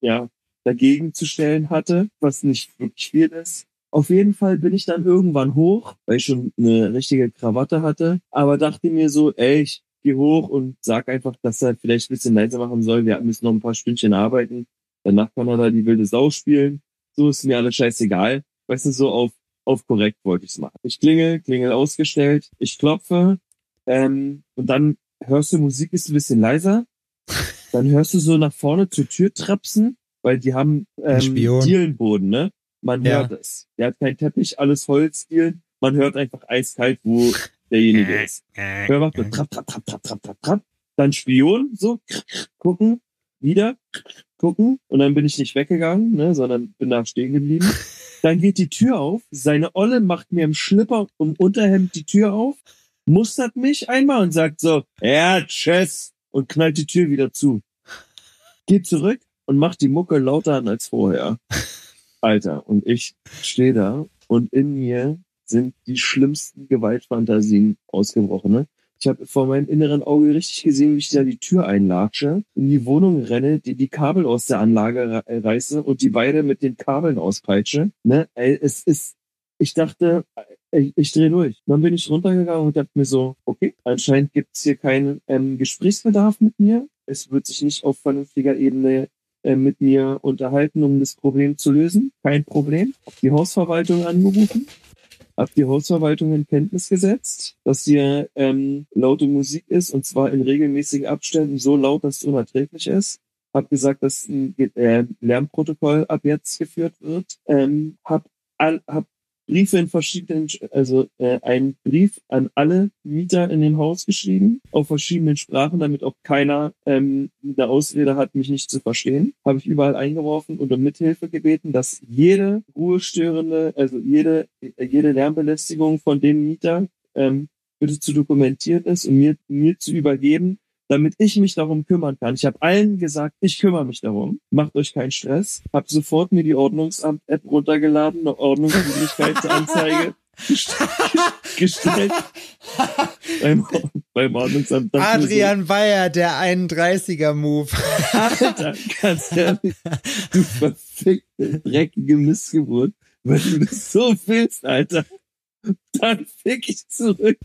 ja, dagegen zu stellen hatte, was nicht wirklich viel ist. Auf jeden Fall bin ich dann irgendwann hoch, weil ich schon eine richtige Krawatte hatte, aber dachte mir so, ey, ich geh hoch und sag einfach, dass er vielleicht ein bisschen leiser machen soll. Wir müssen noch ein paar Stündchen arbeiten. Danach kann er da die wilde Sau spielen. So ist mir alles scheißegal. Weißt du, so auf, auf korrekt wollte ich's machen. Ich klingel, klingel ausgestellt, ich klopfe, ähm, und dann hörst du Musik ist ein bisschen leiser. Dann hörst du so nach vorne zur Tür trapsen, weil die haben ähm. Dielenboden, ne? Man Ja. hört es. Der hat keinen Teppich, alles Holzdielen. Man hört einfach eiskalt, wo (laughs) derjenige ist. Hör macht so trapp, trapp, trapp, trapp, trapp, trapp, trapp. Dann Spion, so gucken, wieder gucken und dann bin ich nicht weggegangen, ne, sondern bin da stehen geblieben. (laughs) Dann geht die Tür auf. Seine Olle macht mir im Schlipper und Unterhemd die Tür auf, mustert mich einmal und sagt so, ja, tschüss und knallt die Tür wieder zu. Geht zurück und macht die Mucke lauter an als vorher. (laughs) Alter, und ich stehe da und in mir sind die schlimmsten Gewaltfantasien ausgebrochen. Ne? Ich habe vor meinem inneren Auge richtig gesehen, wie ich da die Tür einlatsche, in die Wohnung renne, die, die Kabel aus der Anlage re- reiße und die beide mit den Kabeln auspeitsche. Ne? Es ist, ich dachte, ich, ich drehe durch. Dann bin ich runtergegangen und dachte mir so, okay, anscheinend gibt's hier keinen ähm, Gesprächsbedarf mit mir. es wird sich nicht auf vernünftiger Ebene äh, mit mir unterhalten, um das Problem zu lösen. Kein Problem. Die Hausverwaltung angerufen, hab die Hausverwaltung in Kenntnis gesetzt, dass hier ähm, laute Musik ist und zwar in regelmäßigen Abständen so laut, dass es unerträglich ist. Hab gesagt, dass ein äh, Lärmprotokoll ab jetzt geführt wird. Ähm, hab, all, hab Briefe in verschiedenen, also äh, einen Brief an alle Mieter in dem Haus geschrieben, auf verschiedenen Sprachen, damit auch keiner ähm, eine Ausrede hat, mich nicht zu verstehen. Habe ich überall eingeworfen und um Mithilfe gebeten, dass jede ruhestörende, also jede, jede Lärmbelästigung von dem Mieter ähm, bitte zu dokumentieren ist und mir, mir zu übergeben, damit ich mich darum kümmern kann. Ich habe allen gesagt, ich kümmere mich darum. Macht euch keinen Stress. Hab sofort mir die Ordnungsamt-App runtergeladen, eine Ordnungswidrigkeitsanzeige (laughs) gestellt. beim, beim Ordnungsamt. Adrian Bayer, der 31er-Move. Alter, ganz ehrlich, du verfickte, dreckige Missgeburt. Wenn du das so willst, Alter (laughs) dann fick ich zurück.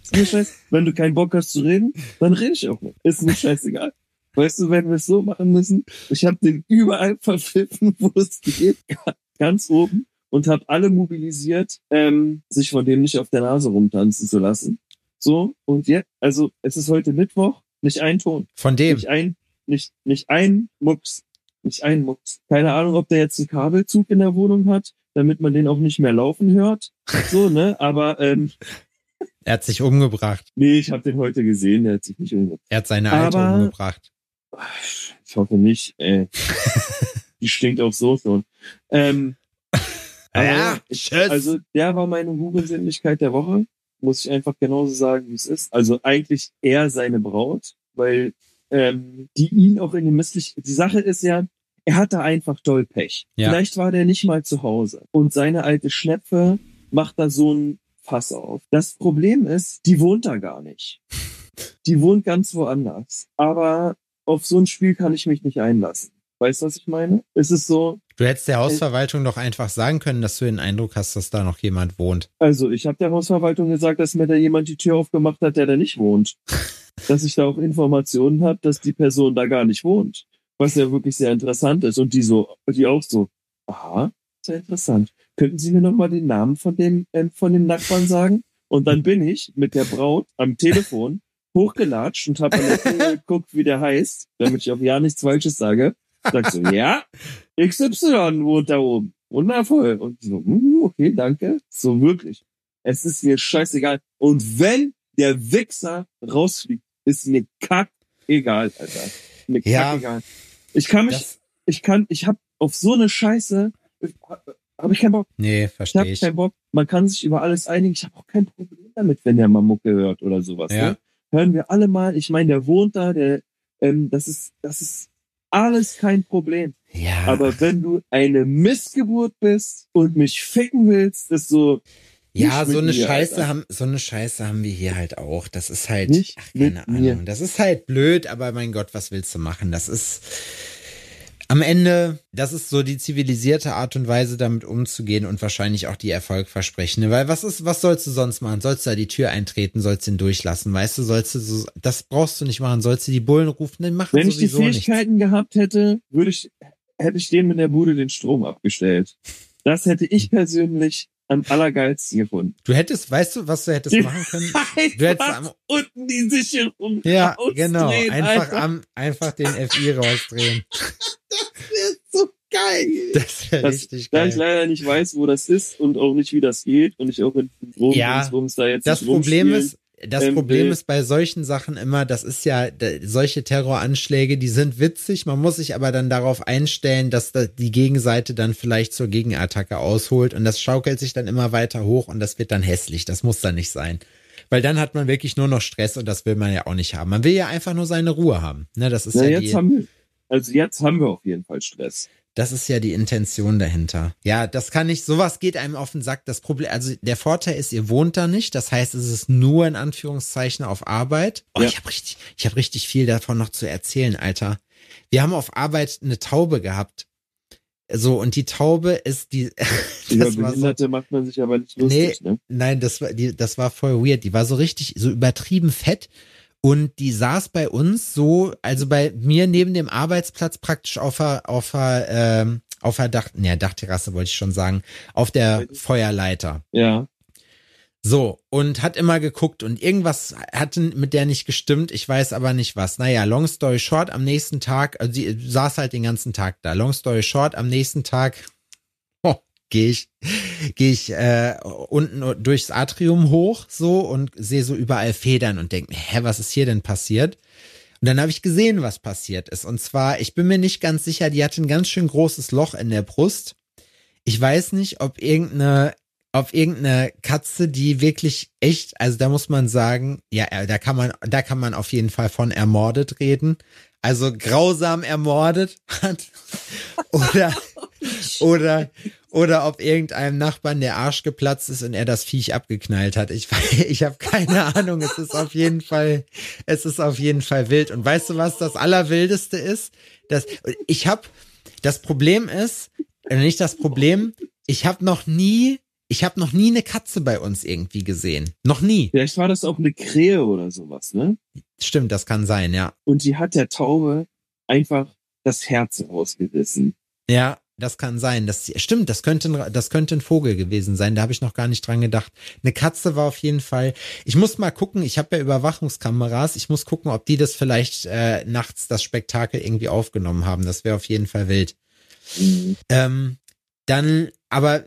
Wenn du keinen Bock hast zu reden, dann rede ich auch nicht. Ist mir scheißegal. Weißt du, wenn wir es so machen müssen, ich habe den überall verpfiffen, wo es geht, ganz oben und habe alle mobilisiert, ähm, sich von dem nicht auf der Nase rumtanzen zu lassen. So, und jetzt, also es ist heute Mittwoch, nicht ein Ton. Von dem? Nicht ein, nicht, nicht ein Mucks. Nicht ein Mucks. Keine Ahnung, ob der jetzt einen Kabelzug in der Wohnung hat damit man den auch nicht mehr laufen hört. So, ne? Aber ähm, (laughs) er hat sich umgebracht. Nee, ich habe den heute gesehen, er hat sich nicht umgebracht. Er hat seine alte Aber, umgebracht. Ich hoffe nicht, ey. (laughs) Die stinkt auch so schon. Ähm, (laughs) ja, ich, also der war meine Hurensinnlichkeit der Woche. Muss ich einfach genauso sagen, wie es ist. Also eigentlich eher seine Braut, weil ähm, die ihn auch in die misslich. Die Sache ist ja, er hatte einfach doll Pech. Ja. Vielleicht war der nicht mal zu Hause. Und seine alte Schnepfe macht da so ein Fass auf. Das Problem ist, die wohnt da gar nicht. (laughs) Die wohnt ganz woanders. Aber auf so ein Spiel kann ich mich nicht einlassen. Weißt du, was ich meine? Es ist so. Du hättest der Hausverwaltung doch einfach sagen können, dass du den Eindruck hast, dass da noch jemand wohnt. Also, ich habe der Hausverwaltung gesagt, dass mir da jemand die Tür aufgemacht hat, der da nicht wohnt. (laughs) dass ich da auch Informationen habe, dass die Person da gar nicht wohnt was ja wirklich sehr interessant ist. Und die so, die auch so, aha, sehr interessant. Könnten Sie mir nochmal den Namen von dem, äh, von dem Nachbarn sagen? Und dann bin ich mit der Braut am Telefon (laughs) hochgelatscht und habe an der Klingel (laughs) geguckt, wie der heißt, damit ich auch ja nichts Falsches sage. Sag so, ja, XY wohnt da oben. Wundervoll. Und so, mm, okay, danke. So wirklich. Es ist mir scheißegal. Und wenn der Wichser rausfliegt, ist mir kack egal, Alter. Mir ja. kack egal. Ich kann mich, das, ich kann, ich hab auf so eine Scheiße, habe ich keinen Bock. Nee, verstehe ich. Ich hab keinen Bock. Man kann sich über alles einigen. Ich habe auch kein Problem damit, wenn der mal Mucke hört oder sowas. Ja. Ne? Hören wir alle mal. Ich meine, der wohnt da, der, ähm, das ist, das ist alles kein Problem. Ja. Aber wenn du eine Missgeburt bist und mich ficken willst, ist so, ja, so eine Scheiße haben, so eine Scheiße haben wir hier halt auch. Das ist halt, nicht ach, keine Ahnung. Mir. Das ist halt blöd, aber mein Gott, was willst du machen? Das ist am Ende, das ist so die zivilisierte Art und Weise, damit umzugehen und wahrscheinlich auch die erfolgversprechende. Weil was ist, was sollst du sonst machen? Sollst du da die Tür eintreten? Sollst du ihn durchlassen? Weißt du, sollst du so, das brauchst du nicht machen. Sollst du die Bullen rufen? Dann machen Wenn ich die Fähigkeiten nichts. gehabt hätte, würde ich, hätte ich dem in der Bude den Strom abgestellt. Das hätte ich (laughs) persönlich am allergeilsten gefunden. Du hättest, weißt du, was du hättest machen können? (laughs) Du hättest am, unten die Sicherung Ja, genau. Einfach am, einfach den FI rausdrehen. (laughs) das wäre so geil. Das wäre richtig geil. Da ich leider nicht weiß, wo das ist und auch nicht, wie das geht und ich auch in Rom, ja, da jetzt das Problem ist, das ähm, Problem ist bei solchen Sachen immer, das ist ja, solche Terroranschläge, die sind witzig, man muss sich aber dann darauf einstellen, dass da die Gegenseite dann vielleicht zur Gegenattacke ausholt und das schaukelt sich dann immer weiter hoch und das wird dann hässlich, das muss dann nicht sein. Weil dann hat man wirklich nur noch Stress und das will man ja auch nicht haben. Man will ja einfach nur seine Ruhe haben. Ne, das ist ja, ja jetzt die, haben wir, also jetzt haben wir auf jeden Fall Stress. Das ist ja die Intention dahinter. Ja, das kann nicht, sowas geht einem auf den Sack. Das Problem, also der Vorteil ist, ihr wohnt da nicht. Das heißt, es ist nur in Anführungszeichen auf Arbeit. Oh, ja. ich habe richtig, ich habe richtig viel davon noch zu erzählen, Alter. Wir haben auf Arbeit eine Taube gehabt. So, und die Taube ist die. (laughs) Über Behinderte so, macht man sich aber nicht lustig, nee, ne? Nein, das war, die, das war voll weird. Die war so richtig, so übertrieben fett Und die saß bei uns so, also bei mir neben dem Arbeitsplatz praktisch auf der, auf der, ähm, auf der Dach, ne, Dachterrasse wollte ich schon sagen, auf der Feuerleiter. Ja. So, und hat immer geguckt und irgendwas hatte mit der nicht gestimmt, ich weiß aber nicht was. Naja, long story short, am nächsten Tag, also sie saß halt den ganzen Tag da. Long story short, am nächsten Tag gehe ich, gehe ich äh, unten durchs Atrium hoch so und sehe so überall Federn und denke mir, hä, was ist hier denn passiert? Und dann habe ich gesehen, was passiert ist. Und zwar, ich bin mir nicht ganz sicher, die hatte ein ganz schön großes Loch in der Brust. Ich weiß nicht, ob irgendeine auf irgendeine Katze, die wirklich echt, also da muss man sagen, ja, äh, da kann man, da kann man auf jeden Fall von ermordet reden. Also grausam ermordet hat. (laughs) Oder, oder, oder ob irgendeinem Nachbarn der Arsch geplatzt ist und er das Viech abgeknallt hat. Ich, (laughs) ich habe keine Ahnung. Es ist auf jeden Fall, es ist auf jeden Fall wild. Und weißt du, was das Allerwildeste ist? Das, ich habe, das Problem ist, äh, nicht das Problem, ich habe noch nie ich habe noch nie eine Katze bei uns irgendwie gesehen. Noch nie. Vielleicht war das auch eine Krähe oder sowas, ne? Stimmt, das kann sein, ja. Und die hat der Taube einfach das Herz rausgerissen. Ja, das kann sein. Das stimmt, das könnte das könnte ein Vogel gewesen sein. Da habe ich noch gar nicht dran gedacht. Eine Katze war auf jeden Fall. Ich muss mal gucken. Ich habe ja Überwachungskameras. Ich muss gucken, ob die das vielleicht äh, nachts das Spektakel irgendwie aufgenommen haben. Das wäre auf jeden Fall wild. Mhm. Ähm, dann, aber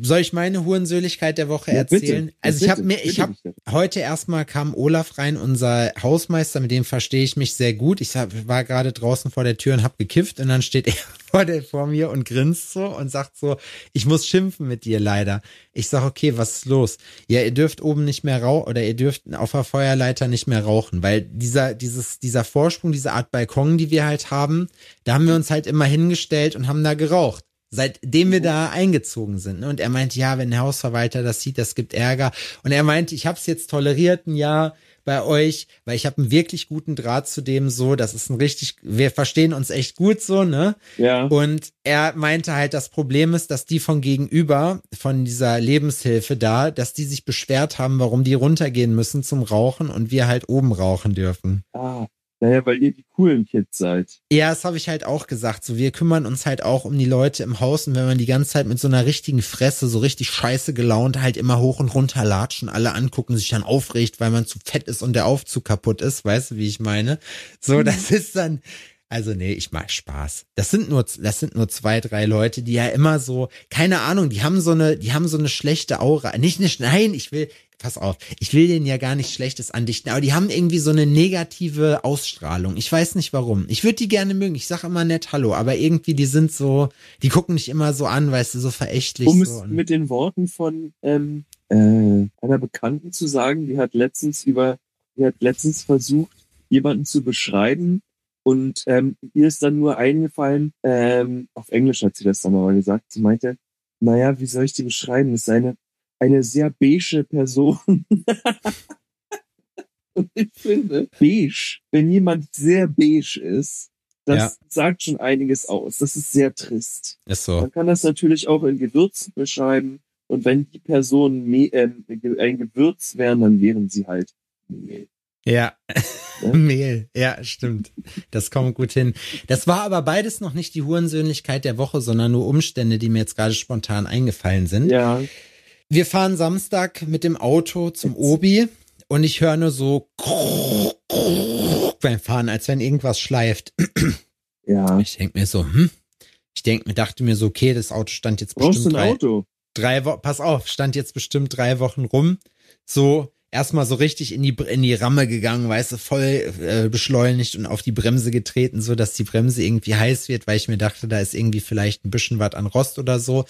soll ich meine Hurensöhligkeit der Woche ja, erzählen? Bitte. Also ich habe mir, ich habe heute erstmal kam Olaf rein, unser Hausmeister, mit dem verstehe ich mich sehr gut. Ich hab, war gerade draußen vor der Tür und habe gekifft und dann steht er (laughs) vor, der, vor mir und grinst so und sagt so, ich muss schimpfen mit dir leider. Ich sag okay, was ist los? Ja, ihr dürft oben nicht mehr rauchen oder ihr dürft auf der Feuerleiter nicht mehr rauchen, weil dieser dieses dieser Vorsprung, diese Art Balkon, die wir halt haben, da haben wir uns halt immer hingestellt und haben da geraucht seitdem wir da eingezogen sind. Ne? Und er meinte, ja, wenn der Hausverwalter das sieht, das gibt Ärger. Und er meinte, ich habe es jetzt toleriert ein Jahr bei euch, weil ich habe einen wirklich guten Draht zu dem so, das ist ein richtig, wir verstehen uns echt gut so, ne? Ja. Und er meinte halt, das Problem ist, dass die von gegenüber, von dieser Lebenshilfe da, dass die sich beschwert haben, warum die runtergehen müssen zum Rauchen und wir halt oben rauchen dürfen. Ah. Naja, weil ihr die coolen Kids seid. Ja, das habe ich halt auch gesagt. So, wir kümmern uns halt auch um die Leute im Haus und wenn man die ganze Zeit mit so einer richtigen Fresse, so richtig scheiße gelaunt, halt immer hoch und runter latschen, alle angucken, sich dann aufregt, weil man zu fett ist und der Aufzug kaputt ist, weißt du, wie ich meine? So, mhm. das ist dann, also nee, ich mach Spaß. Das sind nur, das sind nur zwei, drei Leute, die ja immer so, keine Ahnung, die haben so eine, die haben so eine schlechte Aura. Nicht, nicht, nein, ich will, pass auf, ich will denen ja gar nicht Schlechtes andichten, aber die haben irgendwie so eine negative Ausstrahlung. Ich weiß nicht warum. Ich würde die gerne mögen. Ich sage immer nett Hallo, aber irgendwie die sind so, die gucken nicht immer so an, weißt du, so verächtlich. Um so es mit den Worten von ähm, äh, einer Bekannten zu sagen, die hat letztens über, die hat letztens versucht, jemanden zu beschreiben und ähm, ihr ist dann nur eingefallen, ähm, auf Englisch hat sie das dann aber gesagt, sie meinte, naja, wie soll ich die beschreiben? Das ist eine eine sehr beige Person. (laughs) Und ich finde, beige, wenn jemand sehr beige ist, das ja. sagt schon einiges aus. Das ist sehr trist. Ist so. Man kann das natürlich auch in Gewürzen beschreiben. Und wenn die Personen äh, ein Gewürz wären, dann wären sie halt Mehl. Ja. ja. (laughs) Mehl. Ja, stimmt. Das kommt gut hin. Das war aber beides noch nicht die Hurensöhnlichkeit der Woche, sondern nur Umstände, die mir jetzt gerade spontan eingefallen sind. Ja. Wir fahren Samstag mit dem Auto zum Obi und ich höre nur so beim Fahren, als wenn irgendwas schleift. Ja. Ich denke mir so, hm? Ich denke mir, dachte mir so, okay, das Auto stand jetzt Brauchst bestimmt du ein drei, Auto? drei Wochen, pass auf, stand jetzt bestimmt drei Wochen rum. So, erstmal so richtig in die, in die Ramme gegangen, weißt du, voll äh, beschleunigt und auf die Bremse getreten, so dass die Bremse irgendwie heiß wird, weil ich mir dachte, da ist irgendwie vielleicht ein bisschen was an Rost oder so.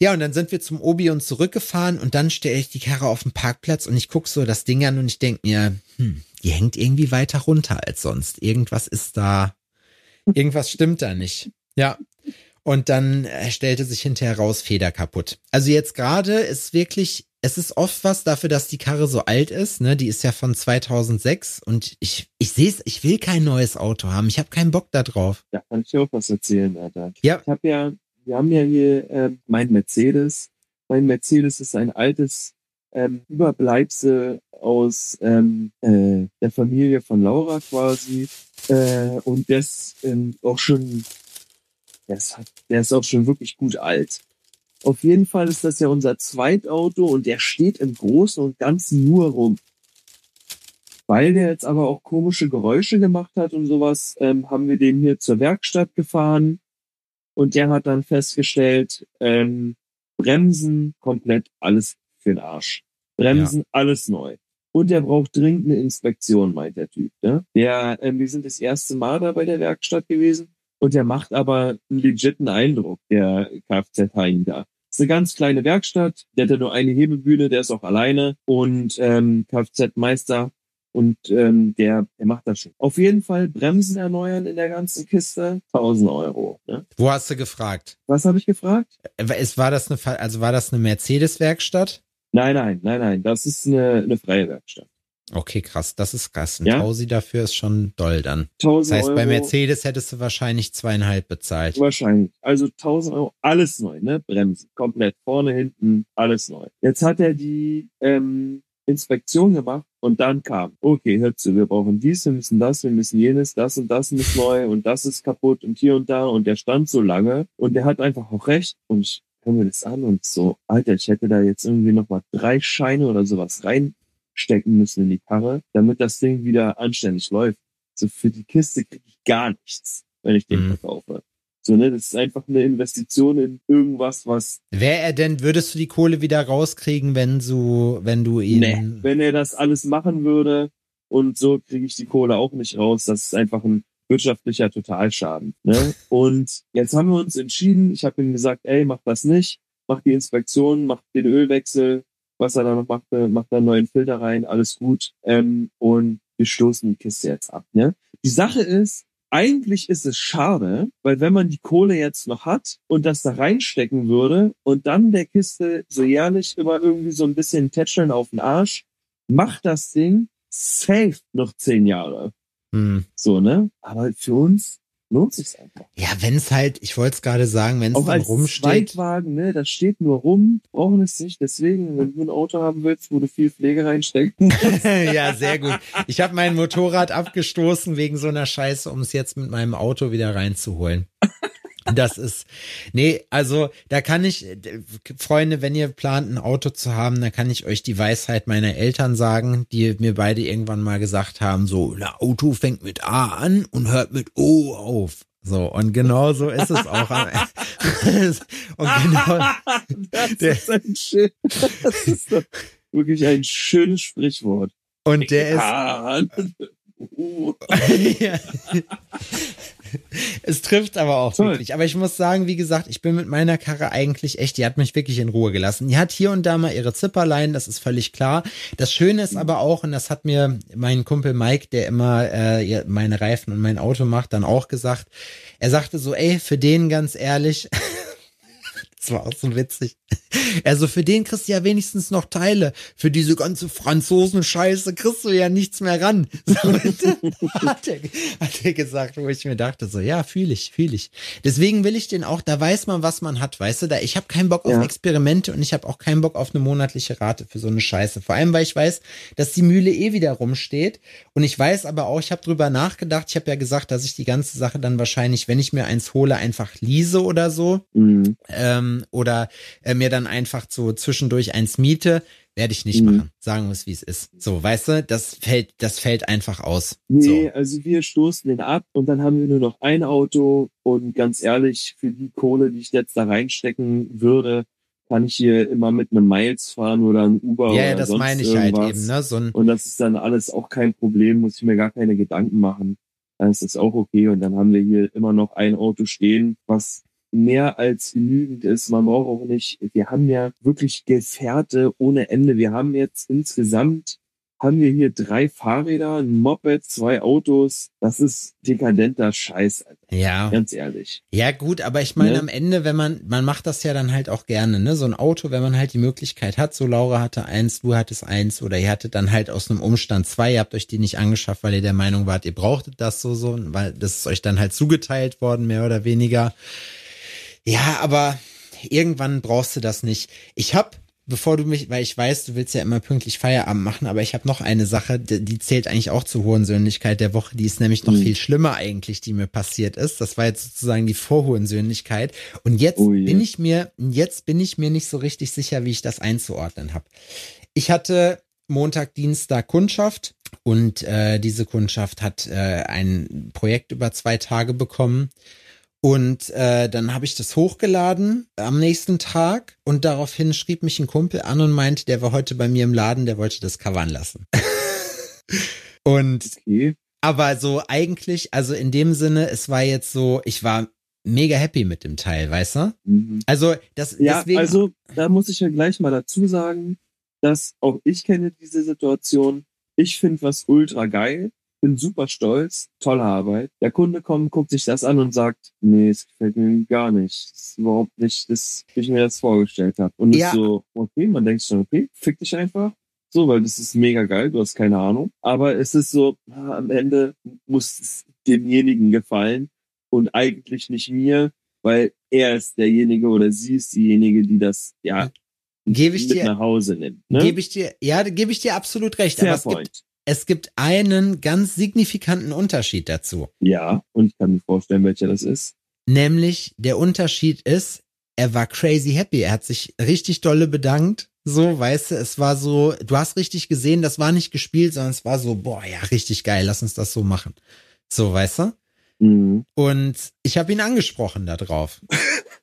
Ja, und dann sind wir zum Obi und zurückgefahren und dann stelle ich die Karre auf den Parkplatz und ich guck so das Ding an und ich denk mir, hm, die hängt irgendwie weiter runter als sonst. Irgendwas ist da, irgendwas stimmt da nicht. Ja. Und dann äh, stellte sich hinterher raus, Feder kaputt. Also jetzt gerade ist wirklich es ist oft was dafür, dass die Karre so alt ist. Ne? Die ist ja von 2006 und ich, ich sehe es, ich will kein neues Auto haben. Ich habe keinen Bock da drauf. Da kann ich dir auch was erzählen, Alter. Ja. Ich habe ja, wir haben ja hier ähm, mein Mercedes. Mein Mercedes ist ein altes ähm, Überbleibsel aus ähm, äh, der Familie von Laura quasi. Äh, und der ist ähm, auch schon, der ist, der ist auch schon wirklich gut alt. Auf jeden Fall ist das ja unser Zweitauto und der steht im Großen und Ganzen nur rum. Weil der jetzt aber auch komische Geräusche gemacht hat und sowas, ähm, haben wir den hier zur Werkstatt gefahren und der hat dann festgestellt, ähm, Bremsen komplett alles für den Arsch. Bremsen ja. alles neu. Und der braucht dringend eine Inspektion, meint der Typ. Ne? Der, ähm, wir sind das erste Mal da bei der Werkstatt gewesen und der macht aber einen legiten Eindruck, der Kfz-Hein da. Ist eine ganz kleine Werkstatt, der hat ja nur eine Hebelbühne, der ist auch alleine und ähm, Kfz-Meister und ähm, der, der macht das schon. Auf jeden Fall Bremsen erneuern in der ganzen Kiste, 1000 Euro. Ne? Wo hast du gefragt? Was habe ich gefragt? Es war das eine, also war das eine Mercedes-Werkstatt? Nein, nein, nein, nein. Das ist eine, eine freie Werkstatt. Okay, krass. Das ist krass. Ein ja? Tausi dafür ist schon doll dann. 1000 das heißt, Euro, bei Mercedes hättest du wahrscheinlich zweieinhalb bezahlt. Wahrscheinlich. Also 1000 Euro, alles neu, ne? Bremsen, komplett vorne, hinten, alles neu. Jetzt hat er die ähm, Inspektion gemacht und dann kam, okay, hör zu, wir brauchen dies, wir müssen das, wir müssen jenes, das und das muss neu und das ist kaputt und hier und da und der stand so lange und der hat einfach auch recht und ich höre mir das an und so, Alter, ich hätte da jetzt irgendwie nochmal drei Scheine oder sowas reinstecken müssen in die Karre, damit das Ding wieder anständig läuft. So für die Kiste kriege ich gar nichts, wenn ich den mhm. verkaufe. So, ne, das ist einfach eine Investition in irgendwas, was. Wäre er denn, würdest du die Kohle wieder rauskriegen, wenn du, wenn du ihn. Nee, wenn er das alles machen würde und so kriege ich die Kohle auch nicht raus. Das ist einfach ein wirtschaftlicher Totalschaden. Ne? (laughs) Und jetzt haben wir uns entschieden, ich habe ihm gesagt, ey, mach das nicht, mach die Inspektion, mach den Ölwechsel, was er da noch macht, macht da einen neuen Filter rein, alles gut. Ähm, und wir stoßen die Kiste jetzt ab. Ne? Die Sache ist, eigentlich ist es schade, weil wenn man die Kohle jetzt noch hat und das da reinstecken würde und dann der Kiste so jährlich immer irgendwie so ein bisschen tätscheln auf den Arsch, macht das Ding safe noch zehn Jahre. Hm. So, ne? Aber für uns lohnt sich's einfach. Ja, wenn es halt, ich wollte es gerade sagen, wenn es dann rumsteht. Zweitwagen, ne, das steht nur rum, brauchen es nicht. Deswegen, wenn du ein Auto haben willst, wo du viel Pflege reinstecken (laughs) Ja, sehr gut. Ich habe mein Motorrad abgestoßen wegen so einer Scheiße, um es jetzt mit meinem Auto wieder reinzuholen. Das ist, nee, also da kann ich, Freunde, wenn ihr plant, ein Auto zu haben, dann kann ich euch die Weisheit meiner Eltern sagen, die mir beide irgendwann mal gesagt haben, so, ein Auto fängt mit A an und hört mit O auf. So, und genau so ist es auch. (laughs) und genau, das, ist ein schön, das ist doch wirklich ein schönes Sprichwort. Und der ist. (laughs) (laughs) ja. (laughs) es trifft aber auch Toll. wirklich. Aber ich muss sagen, wie gesagt, ich bin mit meiner Karre eigentlich echt, die hat mich wirklich in Ruhe gelassen. Die hat hier und da mal ihre Zipperlein, das ist völlig klar. Das Schöne ist aber auch, und das hat mir mein Kumpel Mike, der immer äh, meine Reifen und mein Auto macht, dann auch gesagt. Er sagte so, ey, für den ganz ehrlich, (laughs) das war auch so witzig. (laughs) Also für den kriegst du ja wenigstens noch Teile. Für diese ganze Franzosen-Scheiße kriegst du ja nichts mehr ran. (laughs) So, hat, er, hat er gesagt, wo ich mir dachte, so, ja, fühle ich, fühle ich. Deswegen will ich den auch, da weiß man, was man hat, weißt du, da ich habe keinen Bock auf ja. Experimente und ich habe auch keinen Bock auf eine monatliche Rate für so eine Scheiße. Vor allem, weil ich weiß, dass die Mühle eh wieder rumsteht. Und ich weiß aber auch, ich habe drüber nachgedacht, ich habe ja gesagt, dass ich die ganze Sache dann wahrscheinlich, wenn ich mir eins hole, einfach lease oder so. Mhm. Ähm, oder äh, mir dann einfach so zwischendurch eins miete, werde ich nicht mhm. machen. Sagen wir es, wie es ist. So, weißt du, das fällt, das fällt einfach aus. Nee, so. also wir stoßen den ab und dann haben wir nur noch ein Auto und ganz ehrlich, für die Kohle, die ich jetzt da reinstecken würde, kann ich hier immer mit einem Miles fahren oder einem Uber ja, oder das sonst meine ich irgendwas. halt eben, ne? So ein und das ist dann alles auch kein Problem, muss ich mir gar keine Gedanken machen. Dann ist das auch okay und dann haben wir hier immer noch ein Auto stehen, was mehr als genügend ist. Man braucht auch nicht, wir haben ja wirklich Gefährte ohne Ende. Wir haben jetzt insgesamt, haben wir hier drei Fahrräder, ein Moped, zwei Autos. Das ist dekadenter Scheiß. Alter. Ja. Ganz ehrlich. Ja, gut, aber ich meine, ne? am Ende, wenn man, man macht das ja dann halt auch gerne, ne? So ein Auto, wenn man halt die Möglichkeit hat, so Laura hatte eins, du hattest eins oder ihr hattet dann halt aus einem Umstand zwei, ihr habt euch die nicht angeschafft, weil ihr der Meinung wart, ihr brauchtet das so, so, weil das ist euch dann halt zugeteilt worden, mehr oder weniger. Ja, aber irgendwann brauchst du das nicht. Ich hab bevor du mich, weil ich weiß, du willst ja immer pünktlich Feierabend machen, aber ich habe noch eine Sache, die, die zählt eigentlich auch zur Hohensöhnlichkeit der Woche, die ist nämlich noch Mhm. viel schlimmer eigentlich, die mir passiert ist. Das war jetzt sozusagen die Vorhohensöhnlichkeit. Und jetzt Oh bin ich mir, jetzt bin ich mir nicht so richtig sicher, wie ich das einzuordnen habe. Ich hatte Montag, Dienstag Kundschaft und äh, diese Kundschaft hat äh, ein Projekt über zwei Tage bekommen. Und äh, dann habe ich das hochgeladen am nächsten Tag und daraufhin schrieb mich ein Kumpel an und meinte, der war heute bei mir im Laden, der wollte das covern lassen. (laughs) und Okay. aber so eigentlich, also in dem Sinne, es war jetzt so, ich war mega happy mit dem Teil, weißt du? Mhm. Also das Ja, deswegen also da muss ich ja gleich mal dazu sagen, dass auch ich kenne diese Situation. Ich finde was ultra geil, bin super stolz, tolle Arbeit. Der Kunde kommt, guckt sich das an und sagt, nee, es gefällt mir gar nicht. Das ist überhaupt nicht das, wie ich mir das vorgestellt habe. Und Ja. ist so, okay, man denkt schon, okay, fick dich einfach. So, weil das ist mega geil, du hast keine Ahnung. Aber es ist so, am Ende muss es demjenigen gefallen und eigentlich nicht mir, weil er ist derjenige oder sie ist diejenige, die das ja Gebe ich mit dir- nach Hause nimmt. Ne? gebe ich dir, ja, gebe ich dir absolut recht. Fair aber es gibt, point. Es gibt einen ganz signifikanten Unterschied dazu. Ja, und ich kann mir vorstellen, welcher das ist. Nämlich der Unterschied ist, er war crazy happy. Er hat sich richtig dolle bedankt. So, weißt du, es war so, du hast richtig gesehen, das war nicht gespielt, sondern es war so, boah, ja, richtig geil, lass uns das so machen. So, weißt du? Mhm. Und ich habe ihn angesprochen da drauf. (laughs)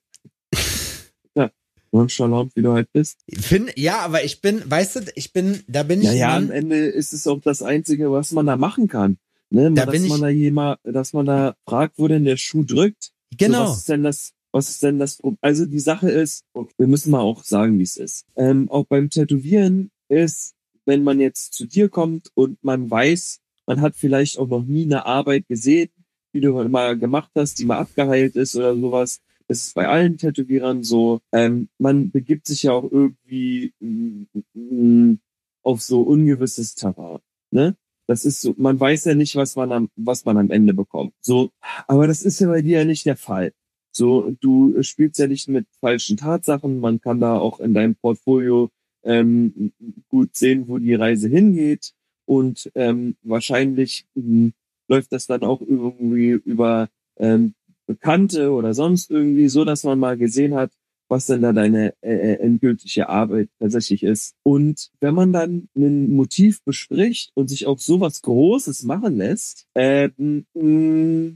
Nonchalant, wie du halt bist. Find, ja, aber ich bin, weißt du, ich bin, da bin ich Ja, am Ende ist es auch das Einzige, was man da machen kann. Ne? Da dass bin ich- man da jemand, dass man da fragt, wo denn der Schuh drückt. So, genau. was ist denn das? Was ist denn das? Pro- Also die Sache ist, wir müssen mal auch sagen, wie es ist. Ähm, auch beim Tätowieren ist, wenn man jetzt zu dir kommt und man weiß, man hat vielleicht auch noch nie eine Arbeit gesehen, die du mal gemacht hast, die mal abgeheilt ist oder sowas. Das ist bei allen Tätowierern so. Ähm, man begibt sich ja auch irgendwie mm, mm, auf so ungewisses Terrain. Ne? Das ist so, man weiß ja nicht, was man am, was man am Ende bekommt. So, aber das ist ja bei dir ja nicht der Fall. So, du spielst ja nicht mit falschen Tatsachen. Man kann da auch in deinem Portfolio ähm, gut sehen, wo die Reise hingeht. Und ähm, wahrscheinlich ähm, läuft das dann auch irgendwie über ähm, Bekannte oder sonst irgendwie, so dass man mal gesehen hat, was denn da deine äh, äh, endgültige Arbeit tatsächlich ist. Und wenn man dann ein Motiv bespricht und sich auf sowas Großes machen lässt, ähm, mh,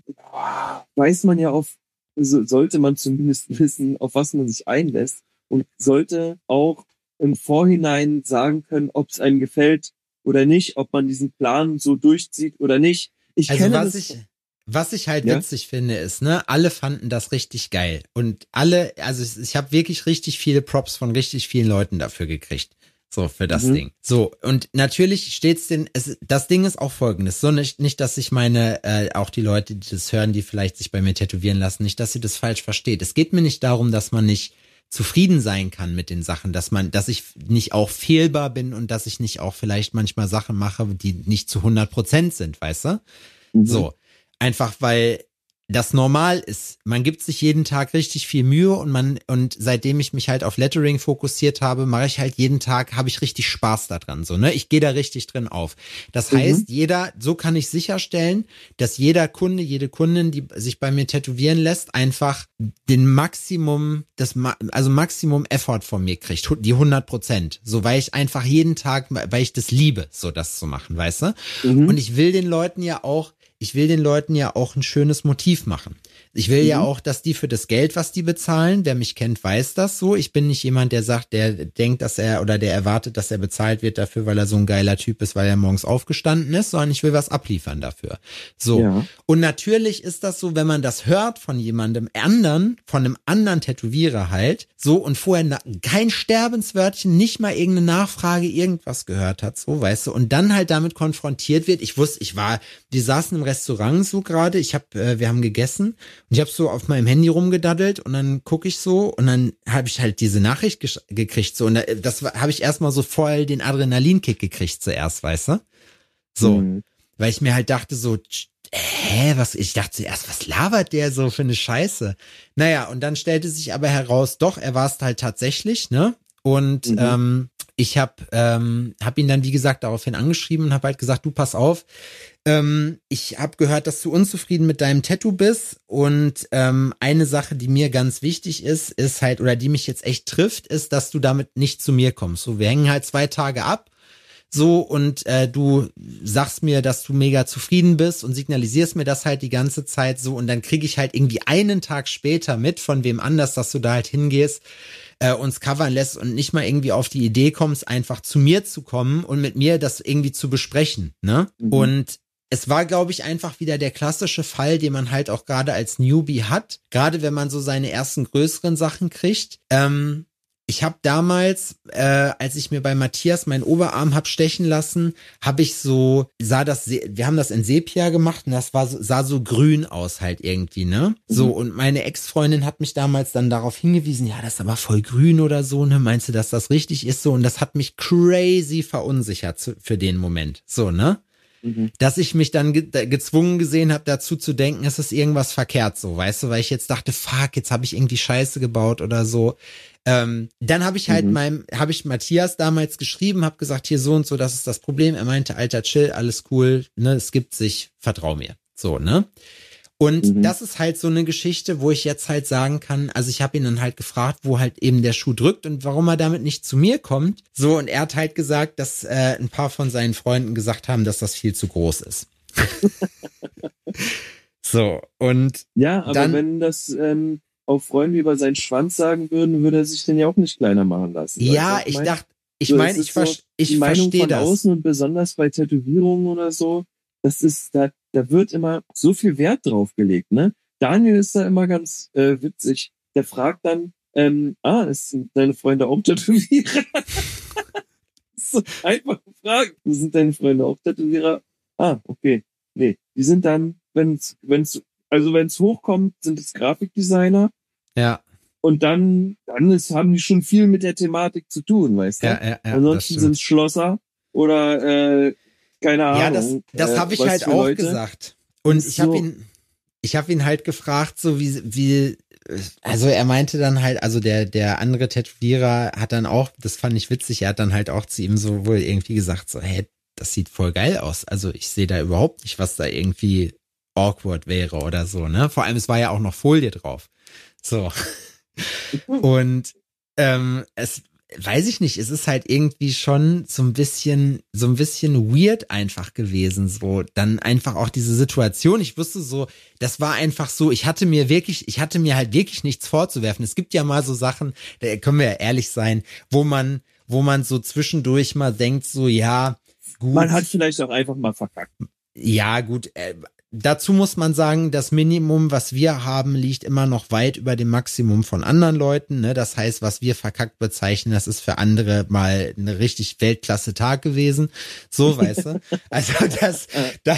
weiß man ja auf, so, sollte man zumindest (laughs) wissen, auf was man sich einlässt und sollte auch im Vorhinein sagen können, ob es einem gefällt oder nicht, ob man diesen Plan so durchzieht oder nicht. Ich Also kenne das. ich, was ich halt Ja? witzig finde, ist, ne, alle fanden das richtig geil. Und alle, also ich, ich habe wirklich richtig viele Props von richtig vielen Leuten dafür gekriegt. So, für das Mhm. Ding. So, und natürlich steht's den, es, das Ding ist auch folgendes. So nicht, nicht, dass ich meine, äh, auch die Leute, die das hören, die vielleicht sich bei mir tätowieren lassen, nicht, dass sie das falsch versteht. Es geht mir nicht darum, dass man nicht zufrieden sein kann mit den Sachen, dass man, dass ich nicht auch fehlbar bin und dass ich nicht auch vielleicht manchmal Sachen mache, die nicht zu 100 Prozent sind, weißt du? Mhm. So. Einfach weil das normal ist. Man gibt sich jeden Tag richtig viel Mühe und man, und seitdem ich mich halt auf Lettering fokussiert habe, mache ich halt jeden Tag, habe ich richtig Spaß daran. So, ne? Ich gehe da richtig drin auf. Das Mhm. heißt, jeder, so kann ich sicherstellen, dass jeder Kunde, jede Kundin, die sich bei mir tätowieren lässt, einfach den Maximum, das, also Maximum Effort von mir kriegt. Die 100 Prozent. So, weil ich einfach jeden Tag, weil ich das liebe, so das zu machen, weißt du? Mhm. Und ich will den Leuten ja auch, ich will den Leuten ja auch ein schönes Motiv machen. Ich will ja Mhm. auch, dass die für das Geld, was die bezahlen, wer mich kennt, weiß das so. Ich bin nicht jemand, der sagt, der denkt, dass er oder der erwartet, dass er bezahlt wird dafür, weil er so ein geiler Typ ist, weil er morgens aufgestanden ist, sondern ich will was abliefern dafür. So. Ja. Und natürlich ist das so, wenn man das hört von jemandem anderen, von einem anderen Tätowierer halt, so und vorher kein Sterbenswörtchen, nicht mal irgendeine Nachfrage, irgendwas gehört hat, so, weißt du, und dann halt damit konfrontiert wird. Ich wusste, ich war, die saßen im Restaurant so gerade, ich habe, äh, wir haben gegessen ich habe so auf meinem Handy rumgedaddelt und dann gucke ich so und dann habe ich halt diese Nachricht gekriegt, so, und da- das habe ich erstmal so voll den Adrenalinkick gekriegt zuerst, weißt du? So Mhm. weil ich mir halt dachte so, hä, was, ich dachte zuerst, was labert der so für eine Scheiße? Naja, und dann stellte sich aber heraus, doch, er war es halt tatsächlich, ne? Und Mhm. ähm, ich habe ähm, hab ihn dann, wie gesagt, daraufhin angeschrieben und habe halt gesagt, du pass auf, ähm, ich habe gehört, dass du unzufrieden mit deinem Tattoo bist. Und ähm, eine Sache, die mir ganz wichtig ist, ist halt, oder die mich jetzt echt trifft, ist, dass du damit nicht zu mir kommst. So, wir hängen halt zwei Tage ab. So und äh, du sagst mir, dass du mega zufrieden bist und signalisierst mir das halt die ganze Zeit so. Und dann kriege ich halt irgendwie einen Tag später mit von wem anders, dass du da halt hingehst, äh, uns covern lässt und nicht mal irgendwie auf die Idee kommst, einfach zu mir zu kommen und mit mir das irgendwie zu besprechen, ne? Mhm. Und es war, glaube ich, einfach wieder der klassische Fall, den man halt auch gerade als Newbie hat, gerade wenn man so seine ersten größeren Sachen kriegt. Ähm, ich habe damals, äh, als ich mir bei Matthias meinen Oberarm hab stechen lassen, habe ich so sah das, wir haben das in Sepia gemacht und das war so, sah so grün aus halt irgendwie, ne? So Mhm. und meine Ex-Freundin hat mich damals dann darauf hingewiesen, ja, das ist aber voll grün oder so, ne? Meinst du, dass das richtig ist so? Und das hat mich crazy verunsichert für den Moment, so ne? Mhm. dass ich mich dann ge gezwungen gesehen habe, dazu zu denken, es ist irgendwas verkehrt so, weißt du, weil ich jetzt dachte, fuck, jetzt habe ich irgendwie Scheiße gebaut oder so. Ähm, dann habe ich halt Mhm. meinem, habe ich Matthias damals geschrieben, habe gesagt, hier so und so, das ist das Problem. Er meinte, Alter, chill, alles cool, ne, es gibt sich, vertrau mir. So, ne? Und Mhm. das ist halt so eine Geschichte, wo ich jetzt halt sagen kann, also ich habe ihn dann halt gefragt, wo halt eben der Schuh drückt und warum er damit nicht zu mir kommt. So, und er hat halt gesagt, dass äh, ein paar von seinen Freunden gesagt haben, dass das viel zu groß ist. (laughs) so, und Ja, aber Dann- wenn das ähm, auch Freunde über seinen Schwanz sagen würden, würde er sich den ja auch nicht kleiner machen lassen. ja, was ich mein? dachte, ich So, es meine, ich, so ich die Meinung verstehe von das. außen und besonders bei Tätowierungen oder so, das ist, da, da wird immer so viel Wert drauf gelegt, ne? Daniel ist da immer ganz äh, witzig. Der fragt dann, ähm, ah, ist sind deine Freunde auch Tätowierer? (laughs) so einfach Frage. Sind deine Freunde auch Tätowierer? Ah, okay. Nee, die sind dann, wenn's, wenn's, also wenn's hochkommt, sind es Grafikdesigner Ja, und dann, dann ist, haben die schon viel mit der Thematik zu tun, weißt du? ja, ja, ja. Ansonsten sind es Schlosser oder äh, keine Ahnung. Ja, das, das äh, habe ich halt auch Leute. gesagt. Und ich habe so- ihn, ich habe ihn halt gefragt, so wie, wie, also er meinte dann halt, also der, der andere Tätowierer hat dann auch, das fand ich witzig, er hat dann halt auch zu ihm so wohl irgendwie gesagt, so, hey, das sieht voll geil aus. Also ich sehe da überhaupt nicht, was da irgendwie awkward wäre oder so, ne? Vor allem, es war ja auch noch Folie drauf. So. Und ähm, es weiß ich nicht, es ist halt irgendwie schon so ein bisschen, so ein bisschen weird einfach gewesen, so dann einfach auch diese Situation. Ich wusste so, das war einfach so, ich hatte mir wirklich, ich hatte mir halt wirklich nichts vorzuwerfen. Es gibt ja mal so Sachen, da können wir ja ehrlich sein, wo man, wo man so zwischendurch mal denkt, so, ja, gut. Man hat vielleicht auch einfach mal verkackt. Ja, gut. Dazu muss man sagen, das Minimum, was wir haben, liegt immer noch weit über dem Maximum von anderen Leuten. Ne? Das heißt, was wir verkackt bezeichnen, das ist für andere mal eine richtig Weltklasse-Tag gewesen. So, weißt du? (laughs) Also das, da,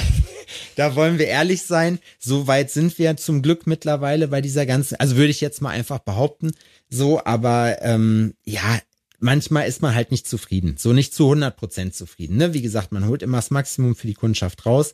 da wollen wir ehrlich sein. So weit sind wir zum Glück mittlerweile bei dieser ganzen, also würde ich jetzt mal einfach behaupten. So, aber ähm, ja, manchmal ist man halt nicht zufrieden. So nicht zu 100 Prozent zufrieden. Ne? Wie gesagt, man holt immer das Maximum für die Kundschaft raus.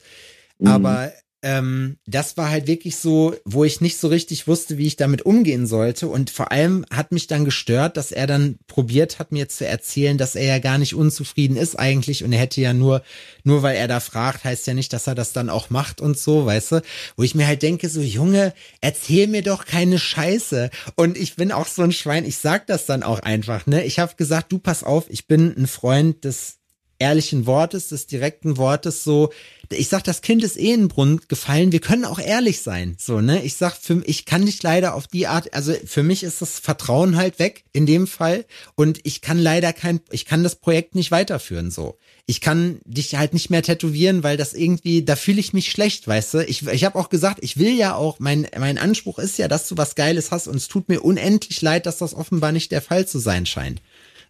Mhm. Aber ähm, das war halt wirklich so, wo ich nicht so richtig wusste, wie ich damit umgehen sollte. Und vor allem hat mich dann gestört, dass er dann probiert hat, mir zu erzählen, dass er ja gar nicht unzufrieden ist eigentlich. Und er hätte ja nur, nur weil er da fragt, heißt ja nicht, dass er das dann auch macht und so, weißt du? Wo ich mir halt denke, so, Junge, erzähl mir doch keine Scheiße. Und ich bin auch so ein Schwein, ich sag das dann auch einfach, ne? Ich habe gesagt, du pass auf, ich bin ein Freund des ehrlichen Wortes, des direkten Wortes so, ich sag, das Kind ist eh in den Brunnen gefallen, wir können auch ehrlich sein, so, ne? Ich sag, für, ich kann nicht leider auf die Art, also für mich ist das Vertrauen halt weg, in dem Fall, und ich kann leider kein, ich kann das Projekt nicht weiterführen, so. Ich kann dich halt nicht mehr tätowieren, weil das irgendwie, da fühle ich mich schlecht, weißt du? Ich, ich habe auch gesagt, ich will ja auch, mein, mein Anspruch ist ja, dass du was Geiles hast und es tut mir unendlich leid, dass das offenbar nicht der Fall zu sein scheint.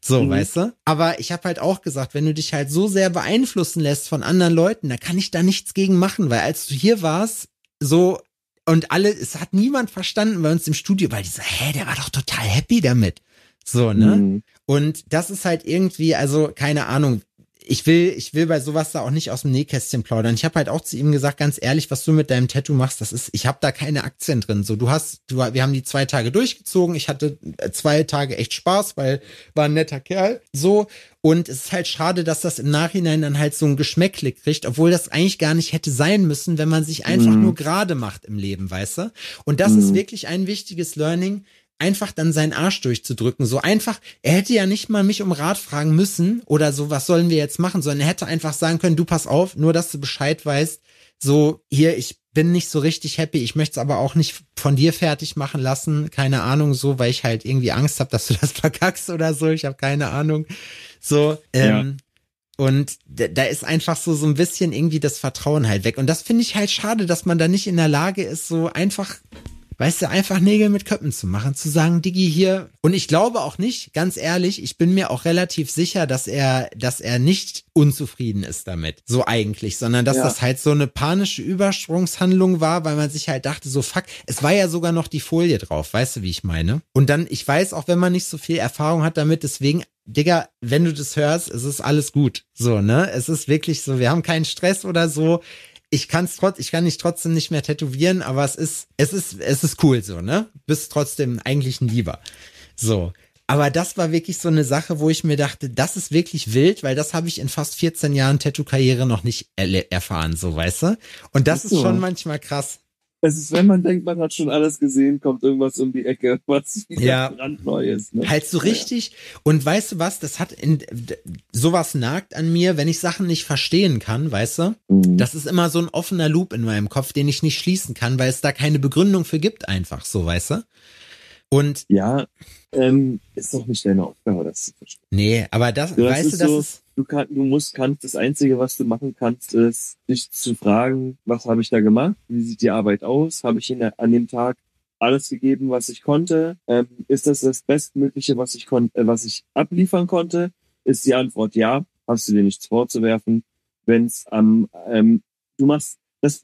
So, Mhm. weißt du? Aber ich habe halt auch gesagt, wenn du dich halt so sehr beeinflussen lässt von anderen Leuten, da kann ich da nichts gegen machen, weil als du hier warst, so und alle, es hat niemand verstanden bei uns im Studio, weil die so, hä, der war doch total happy damit. So, ne? Mhm. Und das ist halt irgendwie, also keine Ahnung. Ich will, ich will bei sowas da auch nicht aus dem Nähkästchen plaudern. Ich habe halt auch zu ihm gesagt, ganz ehrlich, was du mit deinem Tattoo machst, das ist, ich habe da keine Aktien drin. So, du hast, du, wir haben die zwei Tage durchgezogen. Ich hatte äh, zwei Tage echt Spaß, weil war ein netter Kerl. So und es ist halt schade, dass das im Nachhinein dann halt so ein Geschmäckle kriegt, obwohl das eigentlich gar nicht hätte sein müssen, wenn man sich einfach mhm. nur gerade macht im Leben, weißt du? Und das mhm. ist wirklich ein wichtiges Learning einfach dann seinen Arsch durchzudrücken. So einfach, er hätte ja nicht mal mich um Rat fragen müssen oder so, was sollen wir jetzt machen, sondern er hätte einfach sagen können, du pass auf, nur dass du Bescheid weißt, so hier, ich bin nicht so richtig happy, ich möchte es aber auch nicht von dir fertig machen lassen, keine Ahnung, so, weil ich halt irgendwie Angst habe, dass du (laughs) das verkackst oder so, ich habe keine Ahnung. So, ähm, ja. Und da ist einfach so, so ein bisschen irgendwie das Vertrauen halt weg. Und das finde ich halt schade, dass man da nicht in der Lage ist, so einfach weißt du, einfach Nägel mit Köppen zu machen, zu sagen, Digi hier. Und ich glaube auch nicht, ganz ehrlich, ich bin mir auch relativ sicher, dass er, dass er nicht unzufrieden ist damit, so eigentlich, sondern dass ja. das halt so eine panische Übersprungshandlung war, weil man sich halt dachte, so fuck, es war ja sogar noch die Folie drauf, weißt du, wie ich meine? Und dann, ich weiß auch, wenn man nicht so viel Erfahrung hat damit, deswegen Digga, wenn du das hörst, es ist alles gut. So, ne? Es ist wirklich so, wir haben keinen Stress oder so ich kann es trotz, ich kann nicht trotzdem nicht mehr tätowieren, aber es ist, es ist, es ist cool so, ne? Bist trotzdem eigentlich ein Lieber. So. Aber das war wirklich so eine Sache, wo ich mir dachte, das ist wirklich wild, weil das habe ich in fast 14 Jahren Tattoo-Karriere noch nicht erfahren, so weißt du? Und das ist schon manchmal krass es ist, wenn man denkt, man hat schon alles gesehen, kommt irgendwas um die Ecke, (laughs) was wieder ja. brandneu Ne? Halt so richtig. Und weißt du was, das hat in, sowas nagt an mir, wenn ich Sachen nicht verstehen kann, weißt du? Mhm. Das ist immer so ein offener Loop in meinem Kopf, den ich nicht schließen kann, weil es da keine Begründung für gibt, einfach so, weißt du? Und ja, ähm, ist doch nicht deine Aufgabe, das zu verstehen. Nee, aber das, das weißt du, das so, ist du, kann, du musst, kannst, das Einzige, was du machen kannst, ist, dich zu fragen, was habe ich da gemacht? Wie sieht die Arbeit aus? Habe ich in an dem Tag alles gegeben, was ich konnte? Ähm, ist das das Bestmögliche, was ich konnte, äh, was ich abliefern konnte? Ist die Antwort ja. Hast du dir nichts vorzuwerfen? Wenn es am, ähm, du machst, das,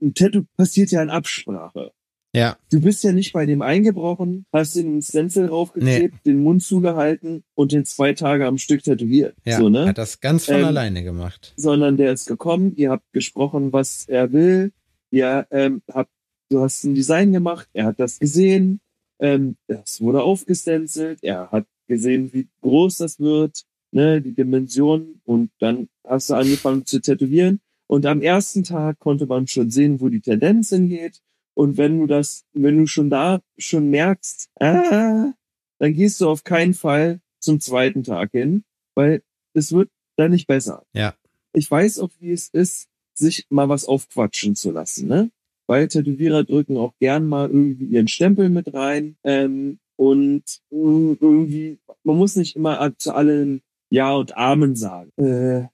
ein Tattoo passiert ja in Absprache. Ja. Du bist ja nicht bei dem eingebrochen, hast den Stencil raufgeklebt, nee. den Mund zugehalten und den zwei Tage am Stück tätowiert. Ja, so, ne? hat das ganz von ähm, alleine gemacht. Sondern der ist gekommen, ihr habt gesprochen, was er will, ihr ähm, habt, du hast ein Design gemacht, er hat das gesehen, ähm, das wurde aufgestencelt, er hat gesehen, wie groß das wird, ne, die Dimension und dann hast du angefangen zu tätowieren und am ersten Tag konnte man schon sehen, wo die Tendenz hingeht und wenn du das, wenn du schon da schon merkst, ah, dann gehst du auf keinen Fall zum zweiten Tag hin, weil es wird dann nicht besser. Ja. Ich weiß auch, wie es ist, sich mal was aufquatschen zu lassen, ne? Weil Tätowierer drücken auch gern mal irgendwie ihren Stempel mit rein. Ähm, und irgendwie, man muss nicht immer zu allen Ja und Amen sagen. Äh,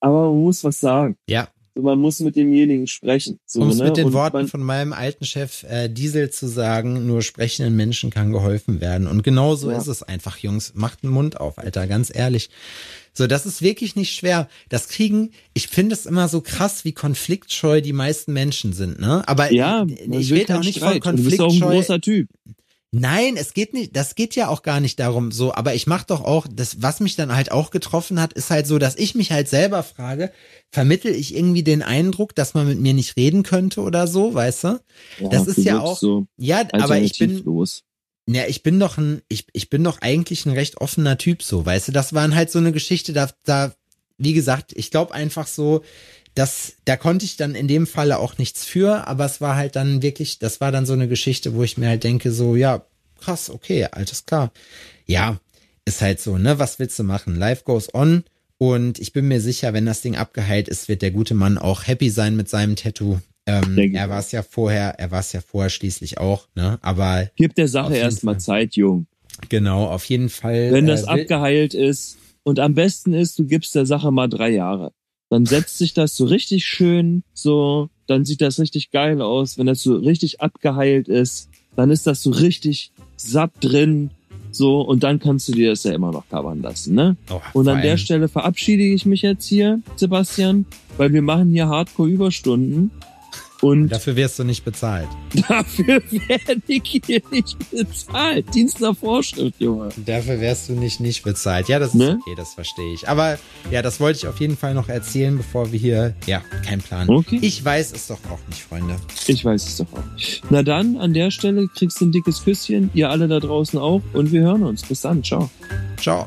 aber man muss was sagen. Ja. So, man muss mit demjenigen sprechen. So, um es ne? mit den und Worten von meinem alten Chef äh, Diesel zu sagen, nur sprechenden Menschen kann geholfen werden. Und genau so ja. ist es einfach, Jungs. Macht den Mund auf, Alter, ganz ehrlich. So, das ist wirklich nicht schwer. Das kriegen, ich finde es immer so krass, wie konfliktscheu die meisten Menschen sind, ne? Aber ja, ich rede auch nicht Streit. von konfliktscheu. Du bist auch ein großer Typ. Nein, es geht nicht, das geht ja auch gar nicht darum so, aber ich mach doch auch, das, was mich dann halt auch getroffen hat, ist halt so, dass ich mich halt selber frage, vermittel ich irgendwie den Eindruck, dass man mit mir nicht reden könnte oder so, weißt du? Ja, das ist ja auch, so ja, aber ich bin, los. ja, ich bin doch ein, ich, ich bin doch eigentlich ein recht offener Typ so, weißt du? Das waren halt so eine Geschichte, da, da, wie gesagt, ich glaube einfach so, das, da konnte ich dann in dem Falle auch nichts für, aber es war halt dann wirklich, das war dann so eine Geschichte, wo ich mir halt denke, so, ja, krass, okay, alles klar. Ja, ist halt so, ne? Was willst du machen? Life goes on. Und ich bin mir sicher, wenn das Ding abgeheilt ist, wird der gute Mann auch happy sein mit seinem Tattoo. Ähm, er war es ja vorher, er war es ja vorher schließlich auch, ne? Aber. Gib der Sache erstmal Zeit, Jung. Genau, auf jeden Fall. Wenn das äh, abgeheilt ist und am besten ist, du gibst der Sache mal drei Jahre dann setzt sich das so richtig schön, so, dann sieht das richtig geil aus. Wenn das so richtig abgeheilt ist, dann ist das so richtig satt drin, so, und dann kannst du dir das ja immer noch covern lassen, ne? Oh, und an der Stelle verabschiede ich mich jetzt hier, Sebastian, weil wir machen hier Hardcore-Überstunden. Und Dafür wirst du nicht bezahlt. (laughs) dafür werde ich hier nicht bezahlt. Dienst nach Vorschrift, Junge. Dafür wärst du nicht nicht bezahlt. Ja, das ist Ne? okay, das verstehe ich. Aber ja, das wollte ich auf jeden Fall noch erzählen, bevor wir hier. Ja, kein Plan. Okay. Ich weiß es doch auch nicht, Freunde. Ich weiß es doch auch. Na dann, an der Stelle kriegst du ein dickes Küsschen. Ihr alle da draußen auch. Und wir hören uns. Bis dann. Ciao. Ciao.